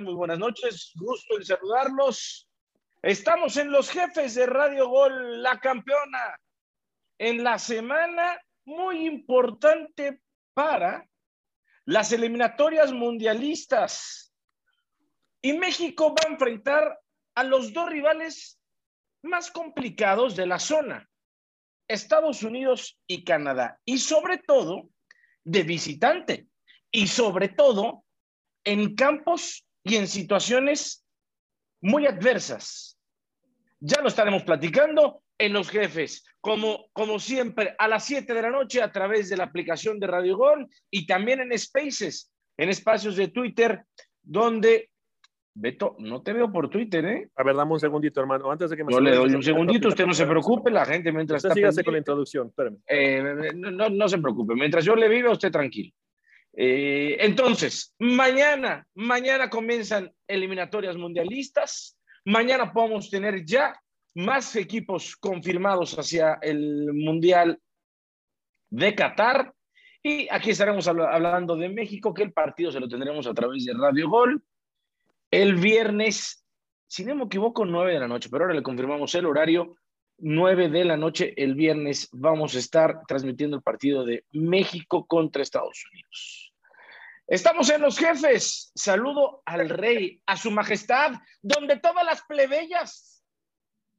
Muy buenas noches. Gusto en saludarlos. Estamos en los jefes de Radio Gol, la campeona, en la semana muy importante para las eliminatorias mundialistas. Y México va a enfrentar a los dos rivales más complicados de la zona, Estados Unidos y Canadá. Y sobre todo, de visitante. Y sobre todo, en campos y en situaciones muy adversas. Ya lo estaremos platicando en los jefes, como, como siempre, a las 7 de la noche a través de la aplicación de Radio Gol y también en Spaces, en espacios de Twitter, donde Beto, no te veo por Twitter, ¿eh? A ver, dame un segundito, hermano. Antes de que me Yo le doy un segundito, usted no se preocupe, la gente mientras usted está. con la introducción, espérame. Eh, no, no, se preocupe, mientras yo le viva, usted tranquilo. Eh, entonces, mañana, mañana comienzan eliminatorias mundialistas. Mañana podemos tener ya más equipos confirmados hacia el Mundial de Qatar. Y aquí estaremos hablando de México, que el partido se lo tendremos a través de Radio Gol. El viernes, si no me equivoco, 9 de la noche, pero ahora le confirmamos el horario. 9 de la noche el viernes vamos a estar transmitiendo el partido de México contra Estados Unidos. Estamos en los jefes. Saludo al rey, a su majestad, donde todas las plebeyas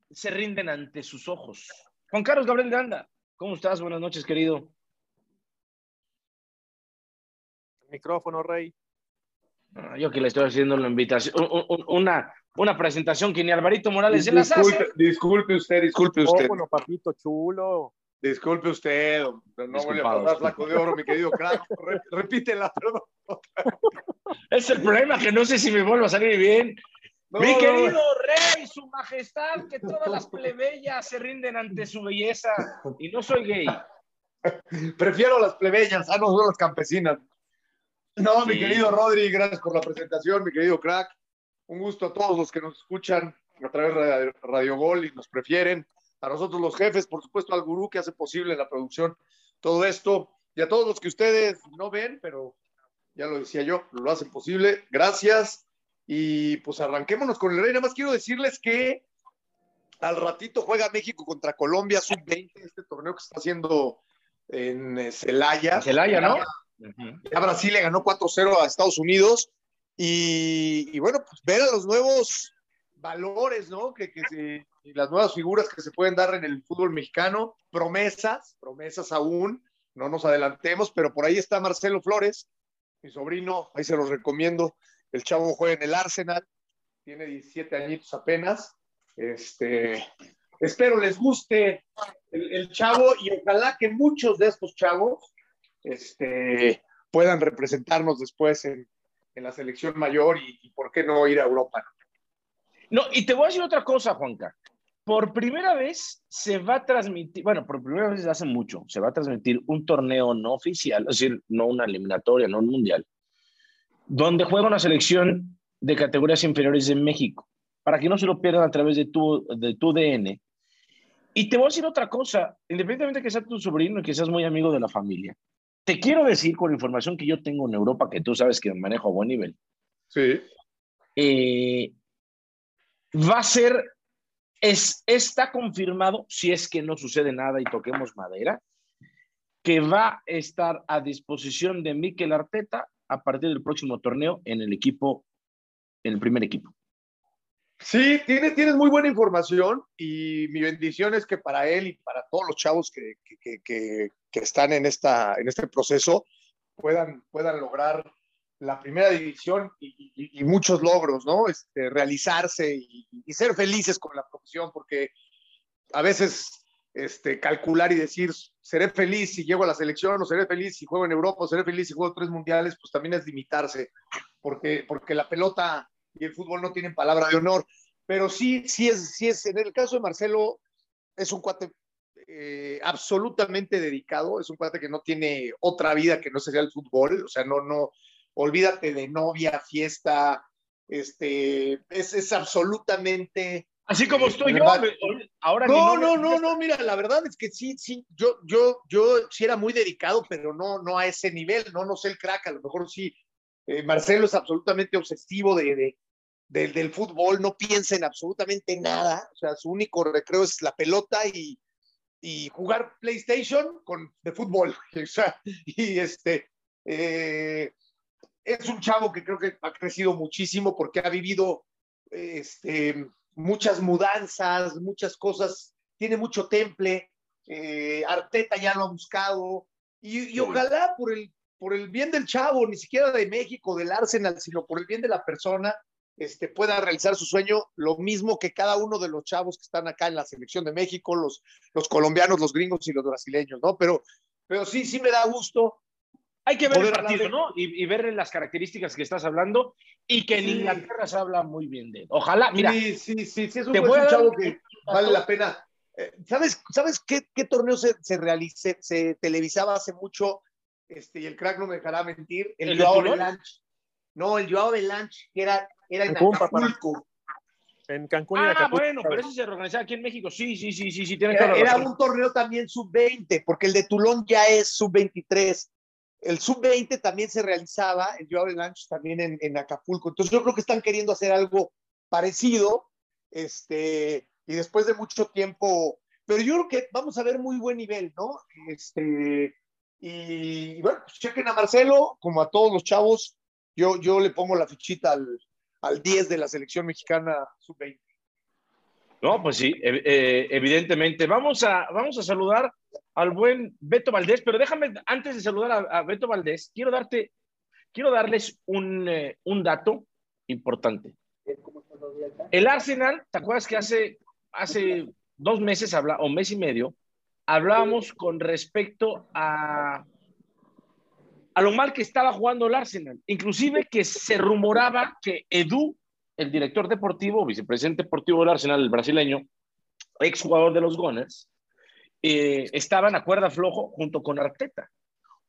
se rinden ante sus ojos. Juan Carlos Gabriel Ganda, ¿cómo estás? Buenas noches, querido. micrófono, rey. Ah, yo que le estoy haciendo una invitación, una, una presentación que ni Alvarito Morales disculpe, se las hace. Disculpe usted, disculpe usted. papito chulo. Disculpe usted, no voy a pasar flaco de oro, mi querido crack. Repítela, perdón. Es el problema que no sé si me vuelvo a salir bien. mi querido rey, su majestad, que todas las plebeyas se rinden ante su belleza. Y no soy gay. Prefiero las plebeyas, ah, no son las campesinas. No, mi querido Rodri, gracias por la presentación, mi querido crack. Un gusto a todos los que nos escuchan a través de Radio Gol y nos prefieren a nosotros los jefes, por supuesto al gurú que hace posible la producción, todo esto, y a todos los que ustedes no ven, pero ya lo decía yo, lo hacen posible. Gracias. Y pues arranquémonos con el rey. Nada más quiero decirles que al ratito juega México contra Colombia sub-20, este torneo que está haciendo en eh, Celaya. Celaya, ¿no? Ya Brasil le ganó 4-0 a Estados Unidos. Y, bueno, pues ver a los nuevos valores, ¿no? Que, que las nuevas figuras que se pueden dar en el fútbol mexicano, promesas, promesas aún, no nos adelantemos, pero por ahí está Marcelo Flores, mi sobrino, ahí se los recomiendo, el chavo juega en el Arsenal, tiene 17 añitos apenas, este, espero les guste el, chavo y ojalá que muchos de estos chavos este, puedan representarnos después en, la selección mayor y, y, por qué no ir a Europa. No, y te voy a decir otra cosa, Juanca. Por primera vez se va a transmitir, bueno, por primera vez hace mucho, se va a transmitir un torneo no oficial, es decir, no una eliminatoria, no un mundial, donde juega una selección de categorías inferiores de México, para que no se lo pierdan a través de tu, de tu DN. Y te voy a decir otra cosa, independientemente de que sea tu sobrino y que seas muy amigo de la familia, te quiero decir con información que yo tengo en Europa, que tú sabes que manejo a buen nivel. Sí. Eh, va a ser, es, está confirmado, si es que no sucede nada y toquemos madera, que va a estar a disposición de Mikel Arteta a partir del próximo torneo en el equipo, en el primer equipo. Sí, tienes, tienes muy buena información y mi bendición es que para él y para todos los chavos que, que, que, están en, esta, en este proceso puedan, puedan lograr la primera división y, muchos logros, ¿no? Este, realizarse y, ser felices con la profesión, porque a veces este, calcular y decir, seré feliz si llego a la selección, o seré feliz si juego en Europa, o seré feliz si juego tres mundiales, pues también es limitarse, porque, porque la pelota y el fútbol no tienen palabra de honor. Pero sí, sí es, sí es, en el caso de Marcelo, es un cuate eh, absolutamente dedicado, es un cuate que no tiene otra vida que no sea el fútbol, o sea, no, no, olvídate de novia, fiesta, este, es, es absolutamente... Así como estoy yo, ahora no, no, no, no, mira, la verdad es que sí, sí, yo, yo, yo sí era muy dedicado, pero no, no a ese nivel, no, no sé el crack, a lo mejor sí, Eh, Marcelo es absolutamente obsesivo de, de, de, del fútbol, no piensa en absolutamente nada. O sea, su único recreo es la pelota y, y jugar PlayStation con, de fútbol. O sea, y este, eh, es un chavo que creo que ha crecido muchísimo porque ha vivido este, muchas mudanzas, muchas cosas, tiene mucho temple. Eh, Arteta ya lo ha buscado y, y ojalá por el, por el bien del chavo, ni siquiera de México, del Arsenal, sino por el bien de la persona, este, pueda realizar su sueño, lo mismo que cada uno de los chavos que están acá en la selección de México, los, los colombianos, los gringos y los brasileños, ¿no? Pero, pero sí, sí me da gusto. Hay que ver el partido, de... ¿no? Y, y, ver las características que estás hablando y que en. Inglaterra se habla muy bien de él. Ojalá, mira. Sí, sí, sí, sí es un, te un chavo que vale la pena. Eh, ¿Sabes, ¿sabes qué, qué torneo se, se, realice, se televisaba hace mucho? Este, y el crack no me dejará mentir. El, ¿El Joao Belanche. No, el Joao Belanche, que era, era en Cancún, Acapulco. En Cancún. Ah, Acapulco, bueno, pero eso se organizaba aquí en México. Sí, sí, sí, sí, sí tiene era, era un torneo también sub-20, porque el de Tulón ya es sub-23. El sub-20 también se realizaba, el Joao Belanche también en, en Acapulco. Entonces yo creo que están queriendo hacer algo parecido. Este, y después de mucho tiempo, pero yo creo que vamos a ver muy buen nivel, ¿no? Este, y, y bueno, pues chequen a Marcelo, como a todos los chavos, yo, yo le pongo la fichita al, al 10 de la selección mexicana sub-20. No, pues sí, eh, evidentemente. Vamos a, vamos a saludar al buen Beto Valdés, pero déjame, antes de saludar a, Beto Valdés, quiero darte, quiero darles un, eh, un dato importante. El Arsenal, ¿te acuerdas que hace, hace dos meses, habla, o mes y medio, hablábamos con respecto a, a lo mal que estaba jugando el Arsenal? Inclusive que se rumoraba que Edu, el director deportivo, vicepresidente deportivo del Arsenal, el brasileño, exjugador de los Gunners, eh, estaban a cuerda flojo junto con Arteta.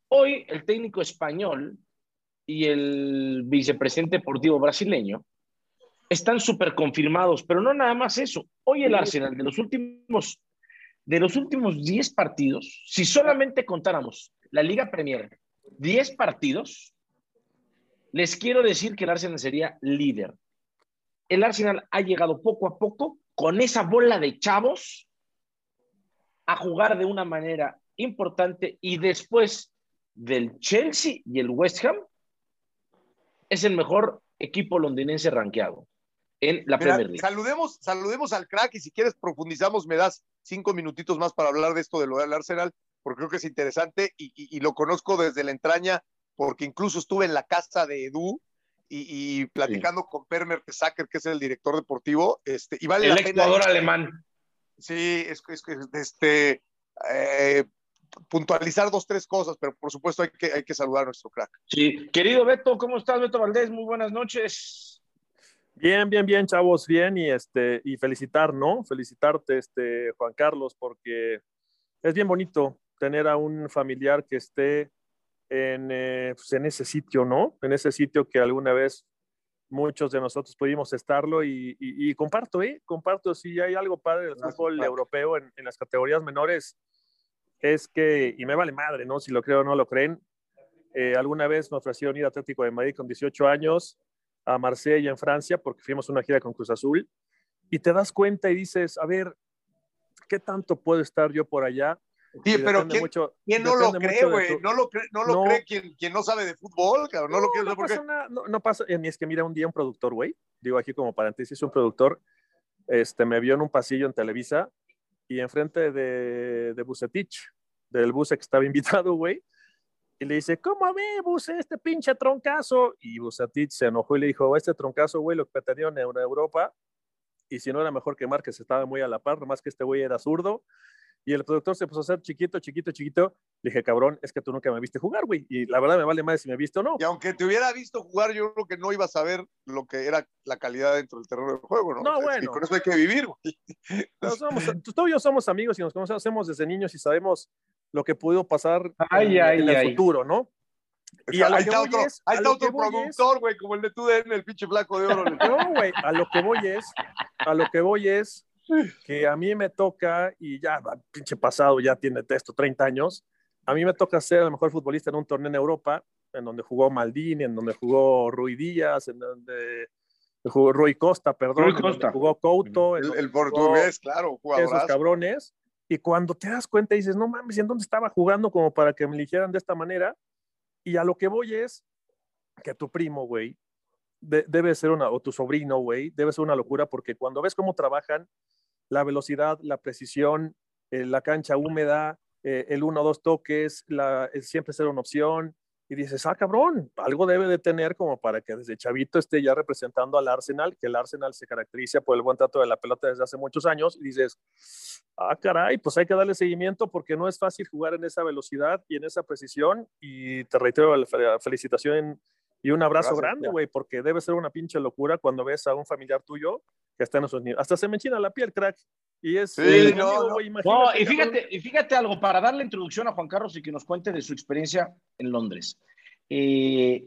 Hoy el técnico español y el vicepresidente deportivo brasileño están súper confirmados, pero no nada más eso. Hoy el Arsenal de los últimos de los últimos 10 partidos, si solamente contáramos la Liga Premier, 10 partidos, les quiero decir que el Arsenal sería líder. El Arsenal ha llegado poco a poco con esa bola de chavos a jugar de una manera importante y después del Chelsea y el West Ham es el mejor equipo londinense rankeado en la Mira, Premier League. Saludemos, saludemos al crack y si quieres profundizamos, me das cinco minutitos más para hablar de esto de lo del Arsenal, porque creo que es interesante y, y, y lo conozco desde la entraña, porque incluso estuve en la casa de Edu y, y platicando sí. con Per Mertesacker, que es el director deportivo, este, y vale el la pena. alemán. Sí, es que este, eh, puntualizar dos, tres cosas, pero por supuesto hay que, hay que saludar a nuestro crack. Sí, querido Beto, ¿cómo estás, Beto Valdés? Muy buenas noches. Bien, bien, bien, chavos, bien, y este, y felicitar, ¿no? Felicitarte, este, Juan Carlos, porque es bien bonito tener a un familiar que esté en, eh, pues en ese sitio, ¿no? En ese sitio que alguna vez muchos de nosotros pudimos estarlo y, y, y comparto, ¿eh? Comparto, si hay algo padre del fútbol europeo en, en, las categorías menores, es que, y me vale madre, ¿no? Si lo creo o no lo creen, eh, alguna vez me ofrecieron ir a Atlético de Madrid con 18 años a Marsella en Francia porque fuimos una gira con Cruz Azul y te das cuenta y dices, a ver, ¿qué tanto puedo estar yo por allá? Sí, pero ¿quién, mucho, ¿quién no lo cree, güey? Tu... No lo cree, no lo no, cree quien, quien, no sabe de fútbol, cabrón. No, no lo quiere no pasa nada, no, no, pasa, es que mira, un día un productor, güey, digo aquí como paréntesis, un productor, este, me vio en un pasillo en Televisa y enfrente de, de Bucetich, del Buce que estaba invitado, güey, y le dice, ¿cómo ve, Buce, este pinche troncazo? Y Bucetich se enojó y le dijo, este troncazo, güey, lo que dio en Europa, y si no era mejor que Márquez, estaba muy a la par, nomás que este güey era zurdo, y el productor se puso a hacer chiquito, chiquito, chiquito. Le dije, cabrón, es que tú nunca me viste jugar, güey. Y la verdad me vale más si me viste o no. Y aunque te hubiera visto jugar, yo creo que no ibas a ver lo que era la calidad dentro del terreno del juego, ¿no? No, bueno. Y con eso hay que vivir, güey. No, somos, tú y yo somos amigos y nos conocemos desde niños y sabemos lo que pudo pasar ay, en, ay, en el ay. futuro, ¿no? Y ahí está otro, es, ahí está otro productor, güey, es... como el de TUDN, el pinche flaco de oro. No, güey, a lo que voy es, a lo que voy es que a mí me toca, y ya, pinche pasado, ya tiene esto, 30 años, a mí me toca ser el mejor futbolista en un torneo en Europa, en donde jugó Maldini, en donde jugó Rui Díaz, en donde jugó Rui Costa, perdón, Rui Costa. jugó Couto, El, el jugó portugués, claro, esos jugadorazo. cabrones. Y cuando te das cuenta dices, no mames, ¿en dónde estaba jugando como para que me eligieran de esta manera? Y a lo que voy es que tu primo, güey, de- debe ser una, o tu sobrino, güey, debe ser una locura porque cuando ves cómo trabajan, la velocidad, la precisión, eh, la cancha húmeda, eh, el uno o dos toques, la, el siempre ser una opción, y dices, ah, cabrón, algo debe de tener como para que desde chavito esté ya representando al Arsenal, que el Arsenal se caracteriza por el buen trato de la pelota desde hace muchos años, y dices, ah, caray, pues hay que darle seguimiento porque no es fácil jugar en esa velocidad y en esa precisión, y te reitero la fe- felicitación y un abrazo Gracias, grande, güey, porque debe ser una pinche locura cuando ves a un familiar tuyo que está en esos niveles. Hasta se me enchina la piel, crack. Y es Sí, eh, no, amigo, no. No, y fíjate, y fíjate algo, para darle introducción a Juan Carlos y que nos cuente de su experiencia en Londres. Eh,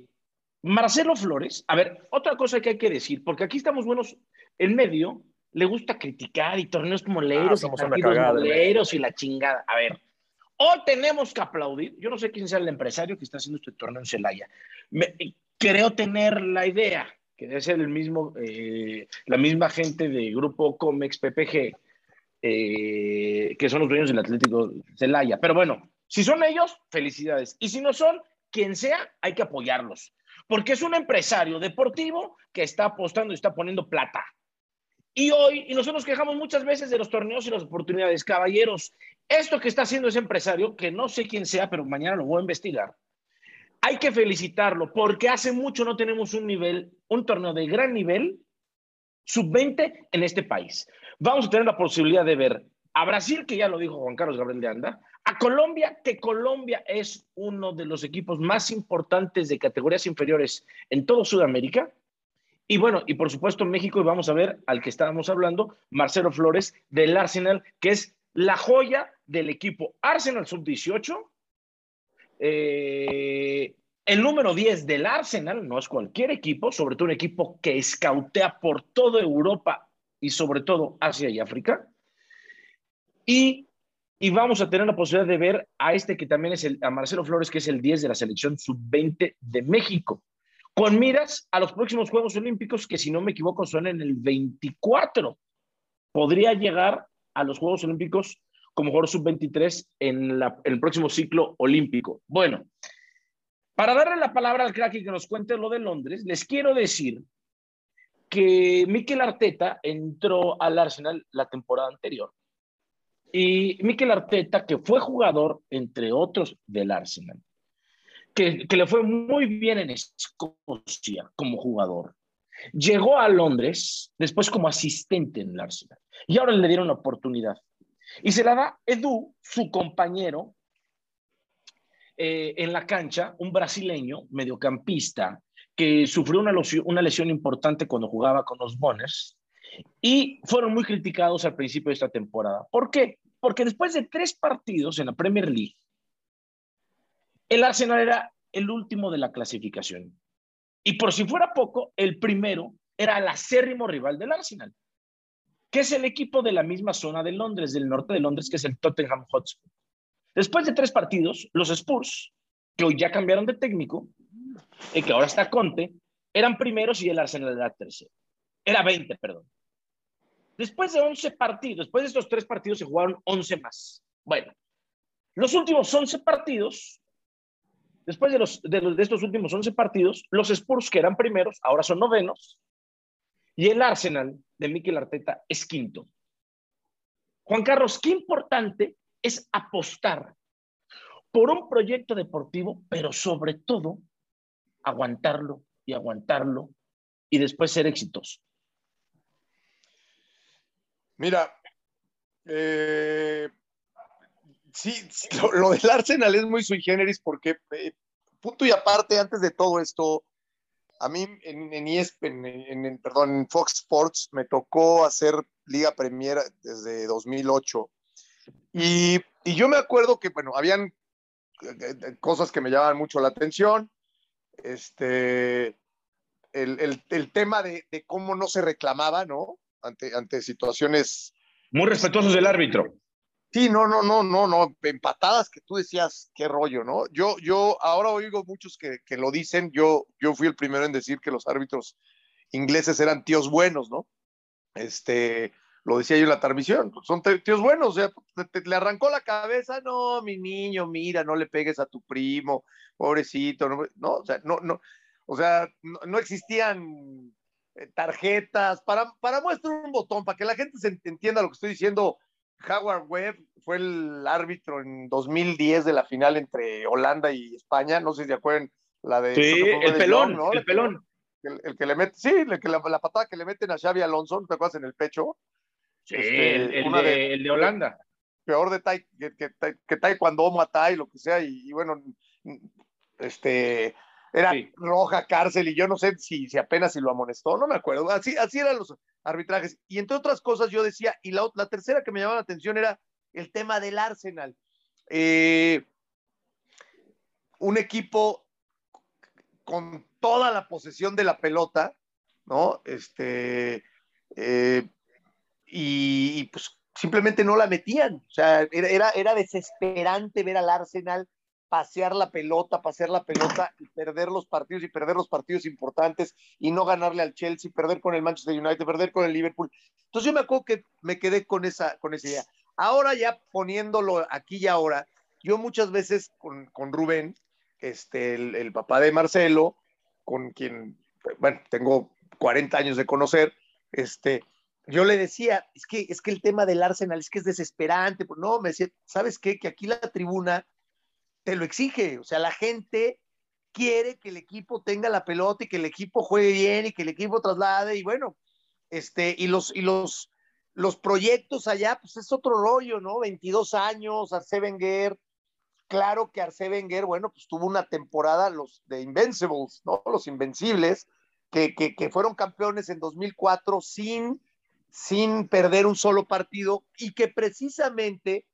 Marcelo Flores, a ver, otra cosa que hay que decir, porque aquí estamos buenos, en medio le gusta criticar y torneos Ah, moleros y somos una partidos cagada, moleros y la chingada. A ver, hoy tenemos que aplaudir, yo no sé quién sea el empresario que está haciendo este torneo en Celaya. Me- creo tener la idea que debe ser el mismo, eh, la misma gente de Grupo Comex PPG, eh, que son los dueños del Atlético Celaya. Pero bueno, si son ellos, felicidades. Y si no son, quien sea, hay que apoyarlos. Porque es un empresario deportivo que está apostando y está poniendo plata. Y hoy, y nosotros nos quejamos muchas veces de los torneos y las oportunidades. Caballeros, esto que está haciendo ese empresario, que no sé quién sea, pero mañana lo voy a investigar, hay que felicitarlo porque hace mucho no tenemos un nivel, un torneo de gran nivel sub-20 en este país. Vamos a tener la posibilidad de ver a Brasil, que ya lo dijo Juan Carlos Gabriel de Anda, a Colombia, que Colombia es uno de los equipos más importantes de categorías inferiores en todo Sudamérica. Y bueno, y por supuesto México, y vamos a ver al que estábamos hablando, Marcelo Flores del Arsenal, que es la joya del equipo Arsenal Sub-18. Eh, el número 10 del Arsenal no es cualquier equipo, sobre todo un equipo que escautea por toda Europa y sobre todo Asia y África. Y, y vamos a tener la posibilidad de ver a este que también es el, a Marcelo Flores, que es el 10 de la selección sub-20 de México, con miras a los próximos Juegos Olímpicos, que si no me equivoco son en el 24. Podría llegar a los Juegos Olímpicos como jugador sub-23 en, en el próximo ciclo olímpico. Bueno, para darle la palabra al crack y que nos cuente lo de Londres, les quiero decir que Mikel Arteta entró al Arsenal la temporada anterior. Y Mikel Arteta, que fue jugador, entre otros, del Arsenal, que, le fue muy bien en Escocia como jugador, llegó a Londres después como asistente en el Arsenal. Y ahora le dieron la oportunidad. Y se la da Edu, su compañero, eh, en la cancha, un brasileño, mediocampista, que sufrió una lesión, una lesión importante cuando jugaba con los Boners y fueron muy criticados al principio de esta temporada. ¿Por qué? Porque después de tres partidos en la Premier League, el Arsenal era el último de la clasificación. Y por si fuera poco, el primero era el acérrimo rival del Arsenal, que es el equipo de la misma zona de Londres, del norte de Londres, que es el Tottenham Hotspur. Después de tres partidos, los Spurs, que hoy ya cambiaron de técnico, y que ahora está Conte, eran primeros y el Arsenal era tercero. Era 20, perdón. Después de 11 partidos, después de estos tres partidos se jugaron 11 más. Bueno, los últimos 11 partidos, después de, los, de, los, de estos últimos 11 partidos, los Spurs, que eran primeros, ahora son novenos, y el Arsenal de Mikel Arteta es quinto. Juan Carlos, qué importante es apostar por un proyecto deportivo, pero sobre todo aguantarlo y aguantarlo y después ser exitoso. Mira, eh, sí, sí lo, del Arsenal es muy sui generis porque, eh, punto y aparte, antes de todo esto, a mí en, en en, perdón, en Fox Sports me tocó hacer Liga Premier desde 2008. Y, yo me acuerdo que, bueno, habían eh, cosas que me llamaban mucho la atención. Este, el, tema de, cómo no se reclamaba, ¿no? Ante situaciones. Muy respetuosos del árbitro. Sí, no, no, no, no, no, empatadas que tú decías, qué rollo, ¿no? Yo, yo ahora oigo muchos que, que, lo dicen, yo, yo fui el primero en decir que los árbitros ingleses eran tíos buenos, ¿no? Este, lo decía yo en la transmisión, son tíos buenos, o sea, te, le arrancó la cabeza, no, mi niño, mira, no le pegues a tu primo, pobrecito, no, no o sea, no, no, o sea, no, existían eh, tarjetas, para, para muestra un botón, para que la gente se entienda lo que estoy diciendo, Howard Webb fue el árbitro en 2010 de la final entre Holanda y España. No sé si se acuerdan la de. Sí, el pelón, ¿no? El, pelón. El, que le mete, sí, el que la, patada que le meten a Xavi Alonso, ¿te acuerdas en el pecho? Sí, este, el, de, el, de, Holanda. Peor de tai, que, que, que taekwondo mata y lo que sea, y, y bueno, este, era roja, cárcel, y yo no sé si, si apenas si lo amonestó, no me acuerdo. Así, así eran los arbitrajes. Y entre otras cosas, yo decía, y la, la tercera que me llamaba la atención era el tema del Arsenal. Eh, un equipo con toda la posesión de la pelota, ¿no? Este, eh, y, pues simplemente no la metían. O sea, era, era desesperante ver al Arsenal pasear la pelota, pasear la pelota y perder los partidos y perder los partidos importantes y no ganarle al Chelsea, perder con el Manchester United, perder con el Liverpool. Entonces yo me acuerdo que me quedé con esa, con esa idea. Ahora ya poniéndolo aquí y ahora, yo muchas veces con, con Rubén, este, el, papá de Marcelo, con quien, bueno, tengo 40 años de conocer, este, yo le decía, es que, es que el tema del Arsenal es que es desesperante, pues no, me decía, ¿sabes qué? Que aquí la tribuna te lo exige. O sea, la gente quiere que el equipo tenga la pelota y que el equipo juegue bien y que el equipo traslade y bueno, este, y los, y los, los proyectos allá, pues es otro rollo, ¿no? 22 años, Arce Wenger, claro que Arce Wenger, bueno, pues tuvo una temporada, los de Invincibles, ¿no? Los Invencibles, que, que, que fueron campeones en 2004 sin, sin perder un solo partido y que precisamente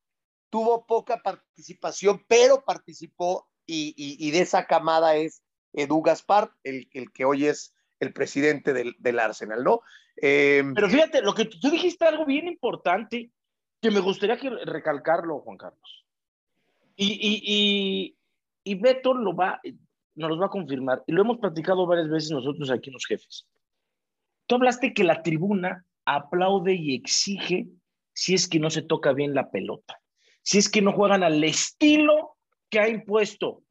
tuvo poca participación, pero participó y, de esa camada es Edu Gaspar, el, el que hoy es el presidente del, del Arsenal, ¿no? Eh, pero fíjate, lo que tú dijiste algo bien importante que me gustaría que recalcarlo, Juan Carlos. Y, y, y, y Beto lo va, nos lo va a confirmar, y lo hemos platicado varias veces nosotros aquí los jefes. Tú hablaste que la tribuna aplaude y exige si es que no se toca bien la pelota si es que no juegan al estilo que ha impuesto,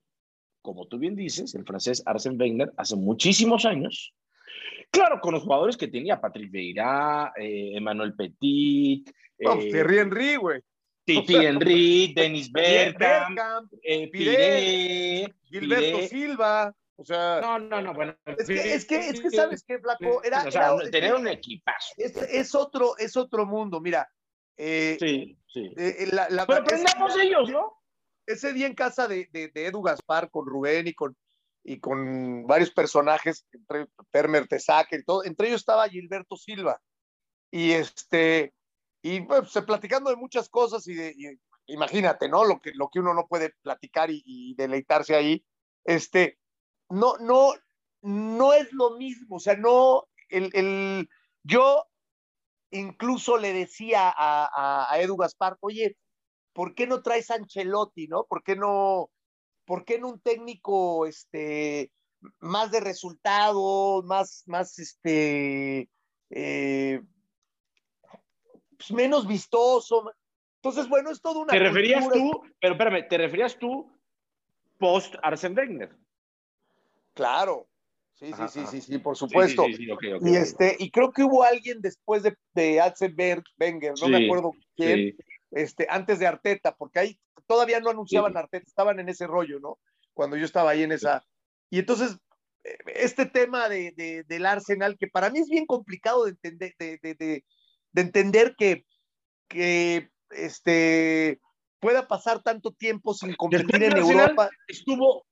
como tú bien dices, el francés Arsène Wenger hace muchísimos años. Claro, con los jugadores que tenía, Patrick Vieira, eh, Emmanuel Petit. No, eh, Thierry Henry, güey. Titi Henry, Denis Bergkamp, eh, Piré, Gilberto Silva. O sea, no, no, no, bueno. Es que, es que, es que ¿sabes qué, Flaco? Era, o sea, tener un equipazo. Es, es, otro, es otro mundo. Mira, eh, sí, sí. Eh, eh, la, la, Pero aprendamos ellos, ¿no? Ese día en casa de, de, de, Edu Gaspar con Rubén y con, y con varios personajes, entre Permer Tesaque y todo, entre ellos estaba Gilberto Silva. Y este, y pues, platicando de muchas cosas y, de, y, imagínate, ¿no? Lo que, lo que uno no puede platicar y, y, deleitarse ahí, este, no, no, no es lo mismo, o sea, no, el, el, yo incluso le decía a, a, Edu Gaspar, oye, ¿por qué no traes a Ancelotti, no? ¿Por qué no, por qué no un técnico este, más de resultados, más, más este, eh, pues menos vistoso? Entonces, bueno, es todo una. ¿Te referías tú, pero espérame, ¿te referías tú post Arsene Wenger? Claro, Sí, sí, sí, sí, sí, por supuesto. y, este, y creo que hubo alguien después de, de Wenger, no me acuerdo quién, este, antes de Arteta, porque ahí todavía no anunciaban Arteta, estaban en ese rollo, ¿no? Cuando yo estaba ahí en esa. Y entonces, eh, este tema de, de, del Arsenal, que para mí es bien complicado de entender, de, de entender que, que este, pueda pasar tanto tiempo sin competir en Europa. Estuvo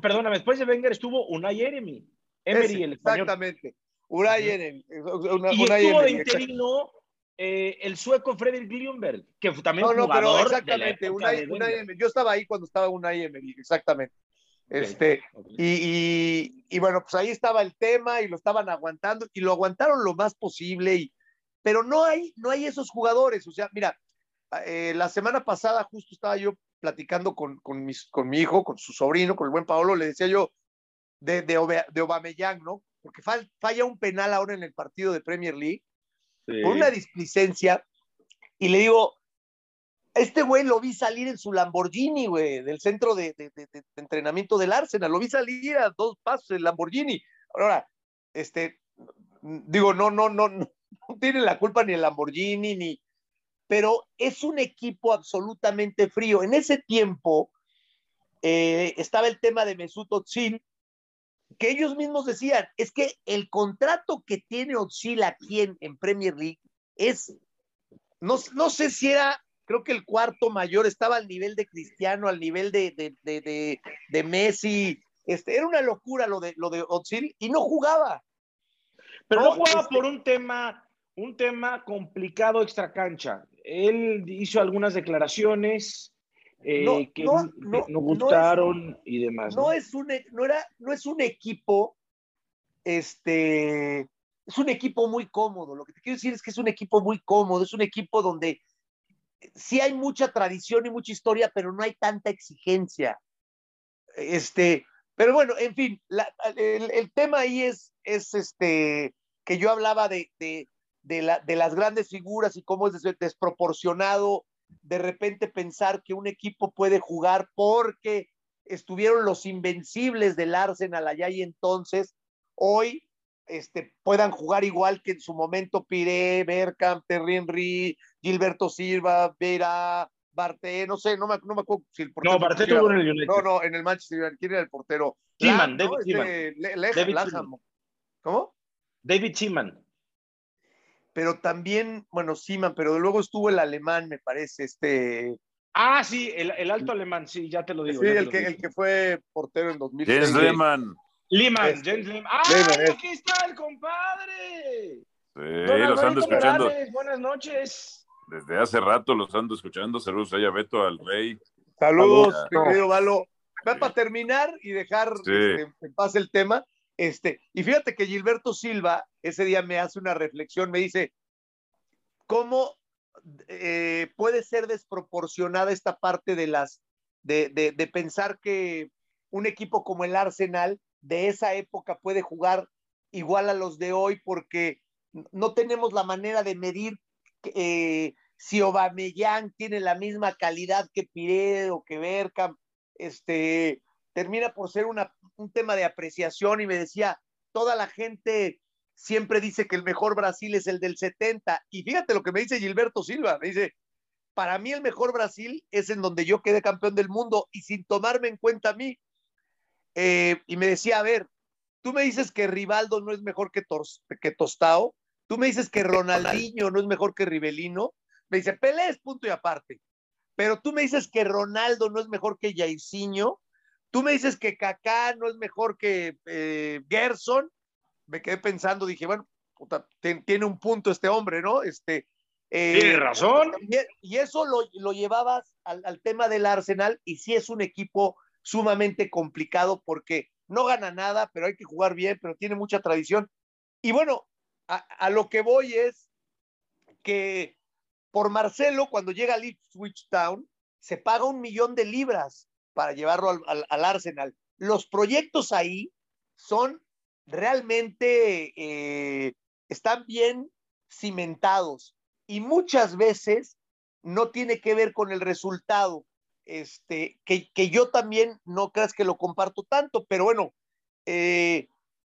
perdóname, después de Wenger estuvo Unai Emery. Emery, el Exactamente. Unai Emery. y estuvo de interino eh, el sueco Fredrik Ljungberg, que también no, no, pero exactamente, Unai, Emery. Yo estaba ahí cuando estaba Unai Emery, exactamente. Este, Y, y, y, bueno, pues ahí estaba el tema y lo estaban aguantando y lo aguantaron lo más posible, y, pero no hay, no hay esos jugadores. O sea, mira, eh, la semana pasada justo estaba yo platicando con, con, mis, con mi hijo, con su sobrino, con el buen Paolo, le decía yo de, de, de Obameyang, ¿no? Porque falla un penal ahora en el partido de Premier League, por una displicencia, y le digo, este güey lo vi salir en su Lamborghini, güey, del centro de, de, de, entrenamiento del Arsenal. Lo vi salir a dos pasos el Lamborghini. Ahora, este, digo, no, no, no, no tiene la culpa ni el Lamborghini, ni, pero es un equipo absolutamente frío. En ese tiempo eh, estaba el tema de Mesut Özil, que ellos mismos decían, es que el contrato que tiene Özil aquí en, en Premier League es, no, no sé si era creo que el cuarto mayor estaba al nivel de Cristiano, al nivel de, de, de, de Messi. Este, era una locura lo de, lo de Otsil y no jugaba. Pero no, no jugaba este... por un tema, un tema complicado extra cancha. Él hizo algunas declaraciones eh, no, que no, no, no gustaron es, y demás. No, es un, no, era, no es un equipo, este, es un equipo muy cómodo. Lo que te quiero decir es que es un equipo muy cómodo, es un equipo donde sí hay mucha tradición y mucha historia, pero no hay tanta exigencia. Este, pero bueno, en fin, la, el, el, tema ahí es, es este, que yo hablaba de, de, de, la, de las grandes figuras y cómo es desproporcionado de repente pensar que un equipo puede jugar porque estuvieron los invencibles del Arsenal allá y entonces hoy este, puedan jugar igual que en su momento Piré, Bergkamp, Terry Henry, Gilberto Silva, Vera, Barté, no sé, no me, no me acuerdo si el portero. No, Barté estuvo en el United. No, no, en el Manchester United. ¿Quién era el portero? Seaman, David ¿no? Seaman. Este, Le, Le, David. Seaman. ¿Cómo? David Seaman. Pero también, bueno, Seaman, pero luego estuvo el alemán, me parece, este. Ah, sí, el, el alto alemán, sí, ya te lo digo. Sí, el que, digo. el que fue portero en 2006. James Lehman. Lehman, Este, James Lehman. ¡Ah, es- aquí está el compadre! Sí, Don los ando escuchando. Morales, buenas noches. Desde hace rato los ando escuchando. Saludos ahí a Beto, al Rey. Saludos, Saludos. mi querido Valo. Va para terminar y dejar Sí. este, en paz el tema. Este, y fíjate que Gilberto Silva ese día me hace una reflexión, me dice, ¿cómo eh, puede ser desproporcionada esta parte de las, de, de, pensar que un equipo como el Arsenal de esa época puede jugar igual a los de hoy porque no tenemos la manera de medir eh, si Aubameyang tiene la misma calidad que Piré o que Bergkamp, este, termina por ser un tema de apreciación y me decía, toda la gente siempre dice que el mejor Brasil es el del 70 y fíjate lo que me dice Gilberto Silva, me dice, para mí el mejor Brasil es en donde yo quedé campeón del mundo y sin tomarme en cuenta a mí. Eh, y me decía, a ver, tú me dices que Rivaldo no es mejor que, que Tostao, tú me dices que Ronaldinho no es mejor que Rivelino, me dice, Pelé punto y aparte, pero tú me dices que Ronaldo no es mejor que Jairzinho, tú me dices que Kaká no es mejor que eh, Gerson, me quedé pensando, dije, bueno, puta, tiene un punto este hombre, ¿no? Este, eh, Tiene razón. Y, y eso lo, lo llevabas al, al, tema del Arsenal y sí es un equipo sumamente complicado porque no gana nada, pero hay que jugar bien, pero tiene mucha tradición. Y bueno, a, a lo que voy es que por Marcelo, cuando llega a Ipswich Town, se paga un millón de libras para llevarlo al, al, al Arsenal. Los proyectos ahí son realmente, eh, están bien cimentados y muchas veces no tiene que ver con el resultado, este, que, que yo también no creas que lo comparto tanto, pero bueno, eh,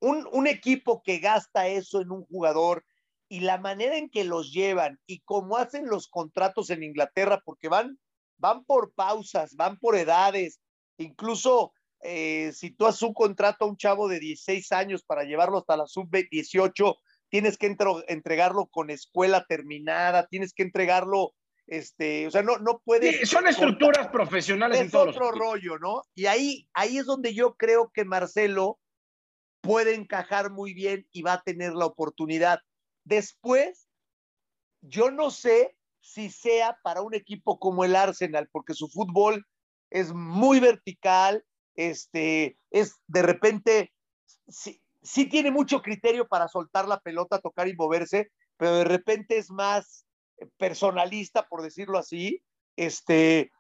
un, un, equipo que gasta eso en un jugador y la manera en que los llevan y cómo hacen los contratos en Inglaterra, porque van, van por pausas, van por edades, incluso eh, si tú haces un contrato a un chavo de 16 años para llevarlo hasta la sub-18, tienes que entregarlo con escuela terminada, tienes que entregarlo, este, o sea, no, no puedes. Sí, son estructuras contar, profesionales. Es en todos otro los rollo, ¿no? Y ahí, ahí es donde yo creo que Marcelo puede encajar muy bien y va a tener la oportunidad. Después, yo no sé si sea para un equipo como el Arsenal, porque su fútbol es muy vertical, este, es de repente, sí, sí, tiene mucho criterio para soltar la pelota, tocar y moverse, pero de repente es más personalista, por decirlo así, este,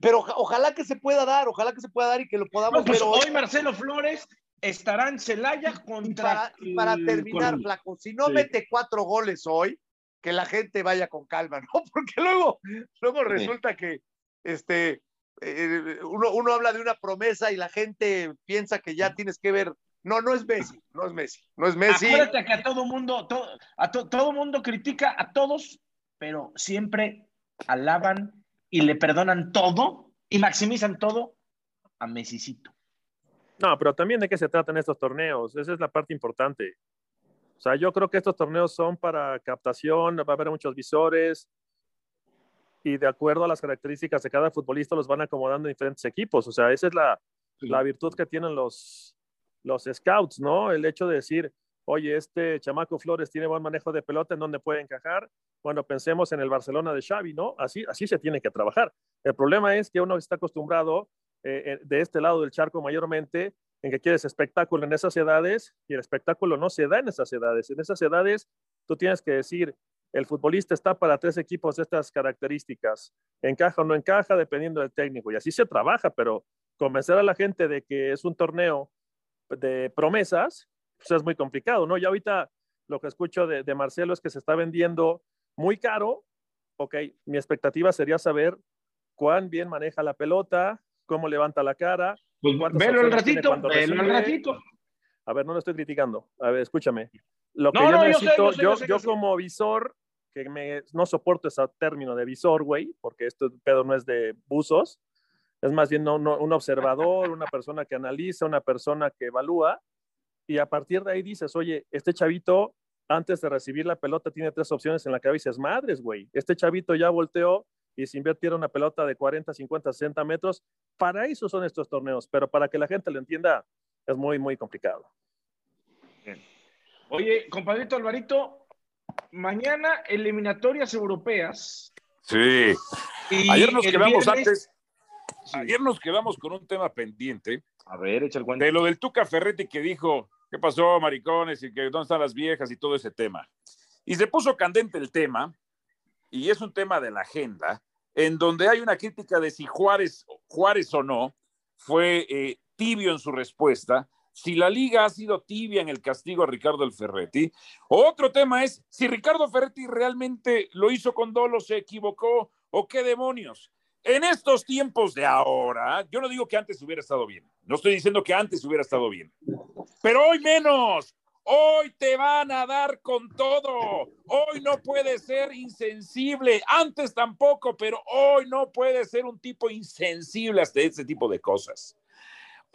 pero ojalá que se pueda dar, ojalá que se pueda dar y que lo podamos pues ver hoy. Marcelo Flores estará en Celaya contra. Y para, terminar, Flaco, si no mete cuatro goles hoy, que la gente vaya con calma, ¿no? Porque luego, luego resulta que este, eh, uno, uno habla de una promesa y la gente piensa que ya tienes que ver no, no es Messi, no es Messi, no es Messi. Acuérdate que a todo mundo, a todo mundo critica a todos, pero siempre alaban y le perdonan todo y maximizan todo a Messicito. No, pero también de qué se tratan estos torneos, esa es la parte importante. Sea, yo creo que estos torneos son para captación, va a haber muchos visores y de acuerdo a las características de cada futbolista los van acomodando en diferentes equipos. O sea, esa es la, la virtud que tienen los, los scouts, ¿no? El hecho de decir, oye, este chamaco Flores tiene buen manejo de pelota, ¿en dónde puede encajar? Bueno, pensemos en el Barcelona de Xavi, ¿no? Así, así se tiene que trabajar. El problema es que uno está acostumbrado eh, eh, de este lado del charco mayormente en que quieres espectáculo en esas edades y el espectáculo no se da en esas edades. En esas edades tú tienes que decir, el futbolista está para tres equipos de estas características. Encaja o no encaja dependiendo del técnico. Y así se trabaja, pero convencer a la gente de que es un torneo de promesas, pues es muy complicado, ¿no? Ya ahorita lo que escucho de, Marcelo es que se está vendiendo muy caro. Ok, mi expectativa sería saber cuán bien maneja la pelota, cómo levanta la cara. Pues velo el ratito, velo el ratito. A ver, no lo estoy criticando. A ver, escúchame. Lo que yo necesito, yo, yo, como visor, que me, no soporto ese término de visor, güey, porque esto pedo no es de buzos, es más bien un observador, una persona que analiza, una persona que evalúa, y a partir de ahí dices, oye, este chavito antes de recibir la pelota tiene tres opciones en la cabeza, es madres, güey. Este chavito ya volteó y se invirtiera una pelota de 40, 50, 60 metros. Para eso son estos torneos, pero para que la gente lo entienda es muy, muy complicado. Oye, compadrito Alvarito, mañana eliminatorias europeas. Sí. Ayer nos quedamos antes, Ayer nos quedamos con un tema pendiente. A ver, echa el De lo del Tuca Ferretti que dijo, ¿qué pasó, maricones? Y que dónde están las viejas y todo ese tema. Y se puso candente el tema, y es un tema de la agenda, en donde hay una crítica de si Juárez, Juárez o no fue eh, tibio en su respuesta, si la liga ha sido tibia en el castigo a Ricardo el Ferretti. Otro tema es si Ricardo Ferretti realmente lo hizo con dolo, se equivocó o qué demonios. En estos tiempos de ahora, yo no digo que antes hubiera estado bien, no estoy diciendo que antes hubiera estado bien, pero hoy menos, hoy te van a dar con todo, hoy no puede ser insensible, antes tampoco, pero hoy no puede ser un tipo insensible hasta este tipo de cosas.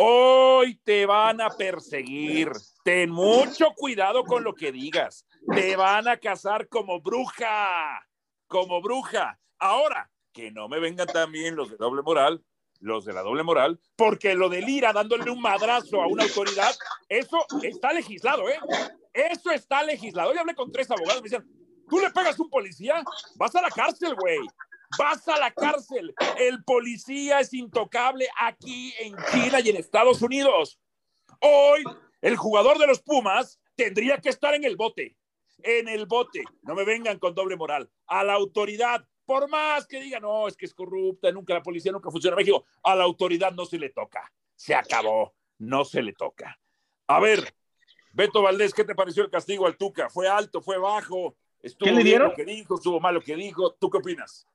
Hoy te van a perseguir. Ten mucho cuidado con lo que digas. Te van a casar como bruja, como bruja. Ahora, que no me vengan también los de doble moral, los de la doble moral, porque lo del IRA dándole un madrazo a una autoridad, eso está legislado, ¿eh? Eso está legislado. Hoy hablé con tres abogados, me decían, tú le pegas a un policía, vas a la cárcel, güey. Vas a la cárcel. El policía es intocable aquí en China y en Estados Unidos. Hoy, el jugador de los Pumas tendría que estar en el bote. En el bote. No me vengan con doble moral. A la autoridad por más que digan, no, es que es corrupta, nunca la policía nunca funciona en México, a la autoridad no se le toca. Se acabó, no se le toca. A ver, Beto Valdés, ¿qué te pareció el castigo al Tuca? ¿Fue alto, fue bajo? ¿Estuvo ¿Qué le dieron? lo que dijo? ¿Estuvo mal lo que dijo? ¿Tú qué opinas?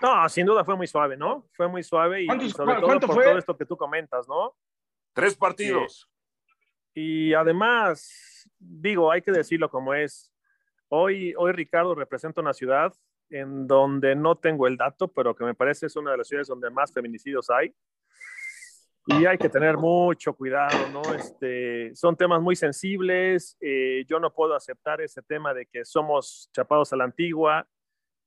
No, sin duda fue muy suave, ¿no? Fue muy suave y, sobre todo por todo esto que tú comentas, ¿no? Tres partidos. y además, digo, hay que decirlo como es, Hoy, hoy Ricardo representa una ciudad en donde no tengo el dato, pero que me parece es una de las ciudades donde más feminicidios hay. Y hay que tener mucho cuidado, ¿no? Este, son temas muy sensibles. Eh, yo no puedo aceptar ese tema de que somos chapados a la antigua.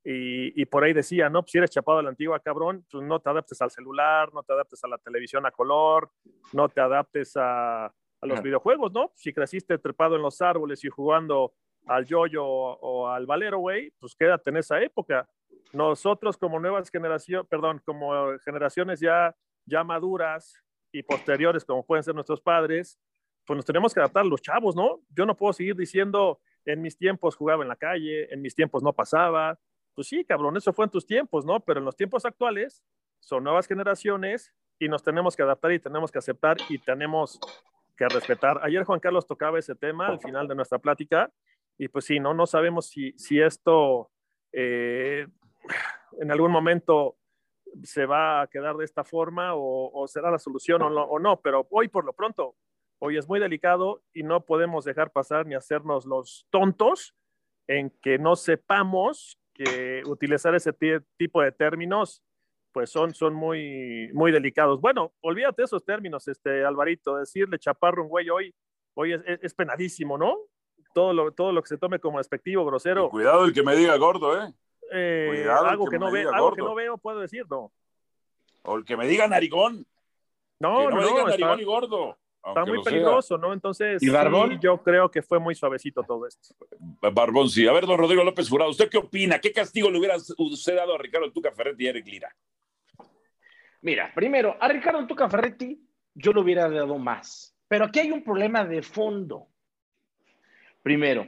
Y, y, por ahí decía, ¿no? Si eres chapado a la antigua, cabrón, pues no te adaptes al celular, no te adaptes a la televisión a color, no te adaptes a, a los videojuegos, ¿no? Si creciste trepado en los árboles y jugando al yoyo o al valero, güey, pues quédate en esa época. Nosotros como nuevas generaciones, perdón, como generaciones ya, ya maduras y posteriores, como pueden ser nuestros padres, pues nos tenemos que adaptar los chavos, ¿no? Yo no puedo seguir diciendo en mis tiempos jugaba en la calle, en mis tiempos no pasaba. Pues sí, cabrón, eso fue en tus tiempos, ¿no? Pero en los tiempos actuales son nuevas generaciones y nos tenemos que adaptar y tenemos que aceptar y tenemos que respetar. Ayer Juan Carlos tocaba ese tema al final de nuestra plática y pues sí, no, no sabemos si, si esto eh, en algún momento se va a quedar de esta forma o, será la solución o no, o no, pero hoy por lo pronto, hoy es muy delicado y no podemos dejar pasar ni hacernos los tontos en que no sepamos que utilizar ese tipo de términos pues son, son muy, muy delicados. Bueno, olvídate esos términos, este Alvarito, decirle chaparro un güey hoy, hoy es, es, penadísimo, ¿no? Todo lo, todo lo que se tome como despectivo, grosero. cuidado el que me diga gordo, ¿eh? eh algo, que, no ve, algo que no veo, puedo decir, no. O el que me diga narigón. No, no, me diga narigón y gordo. Está muy peligroso, ¿no? Entonces, ¿Y Barbón? yo creo que fue muy suavecito todo esto. Barbón, sí. A ver, don Rodrigo López Jurado, ¿usted qué opina? ¿Qué castigo le hubiera usted dado a Ricardo Tuca Ferretti y a Eric Lira? Mira, primero, a Ricardo Tuca Ferretti yo le hubiera dado más. Pero aquí hay un problema de fondo. Primero,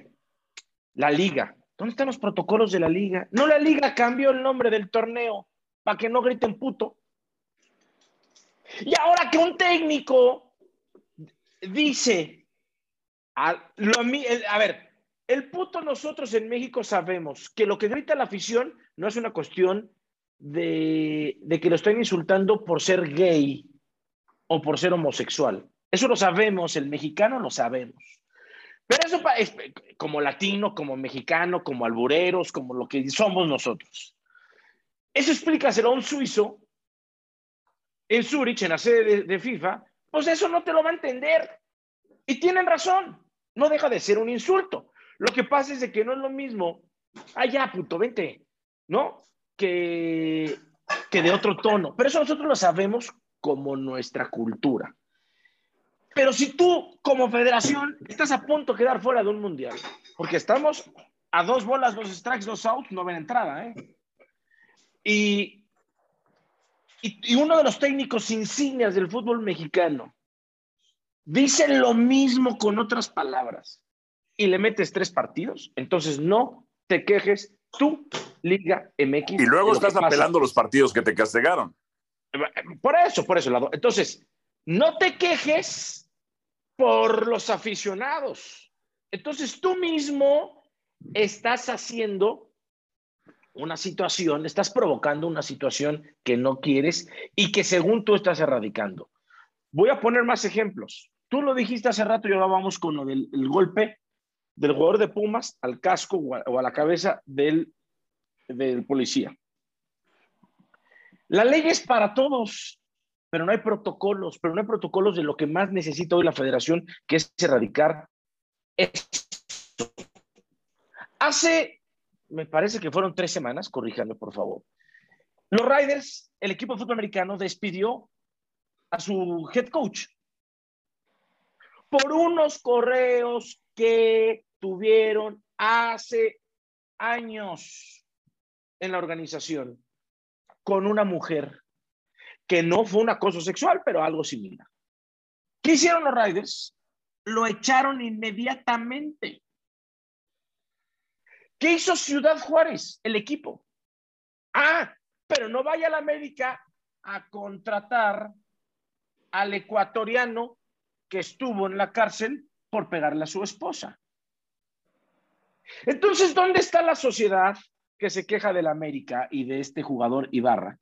la liga. ¿Dónde están los protocolos de la liga? No, la liga cambió el nombre del torneo para que no griten puto. Y ahora que un técnico dice, a, a ver, el puto nosotros en México sabemos que lo que grita la afición no es una cuestión de, que lo están insultando por ser gay o por ser homosexual. Eso lo sabemos, el mexicano lo sabemos. Pero eso es como latino, como mexicano, como albureros, como lo que somos nosotros. Eso explícaselo a un suizo en Zurich, en la sede de, FIFA, pues eso no te lo va a entender. Y tienen razón, no deja de ser un insulto. Lo que pasa es de que no es lo mismo, ah, ya, puto, vente, ¿no? que, que de otro tono. Pero eso nosotros lo sabemos como nuestra cultura. Pero si tú, como federación, estás a punto de quedar fuera de un mundial, porque estamos a dos bolas, dos strikes, dos outs, no ven entrada, ¿eh? Y, y, y, uno de los técnicos insignias del fútbol mexicano dice lo mismo con otras palabras y le metes tres partidos, entonces no te quejes tú Liga MX. Y luego estás apelando los partidos que te castigaron. Por eso, por eso. Entonces, no te quejes por los aficionados. Entonces, tú mismo estás haciendo una situación, estás provocando una situación que no quieres y que según tú estás erradicando. Voy a poner más ejemplos. Tú lo dijiste hace rato y ahora vamos con lo del golpe del jugador de Pumas al casco o a la cabeza del del policía. La ley es para todos, pero no hay protocolos, pero no hay protocolos de lo que más necesita hoy la federación, que es erradicar esto. Hace, me parece que fueron tres semanas, corríjame por favor, los Riders, el equipo de fútbol americano, despidió a su head coach por unos correos que tuvieron hace años en la organización con una mujer que no fue un acoso sexual, pero algo similar. ¿Qué hicieron los Riders? Lo echaron inmediatamente. ¿Qué hizo Ciudad Juárez, el equipo? Ah, pero no vaya a la América a contratar al ecuatoriano que estuvo en la cárcel por pegarle a su esposa. Entonces, ¿dónde está la sociedad que se queja del América y de este jugador Ibarra.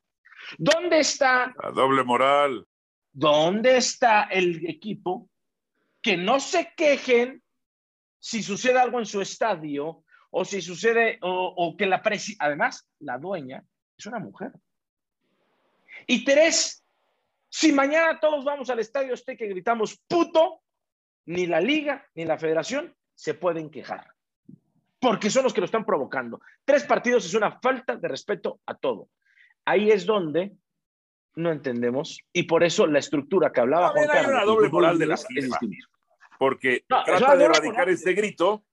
¿Dónde está? La doble moral. ¿Dónde está el equipo que no se quejen si sucede algo en su estadio o si sucede o, que la presi además la dueña es una mujer. Y tres, si mañana todos vamos al estadio este que gritamos puto, ni la liga ni la federación se pueden quejar porque son los que lo están provocando. Tres partidos es una falta de respeto a todo. Ahí es donde no entendemos y por eso la estructura que hablaba Juan Carlos. Hay una doble moral de la porque trata de erradicar este grito,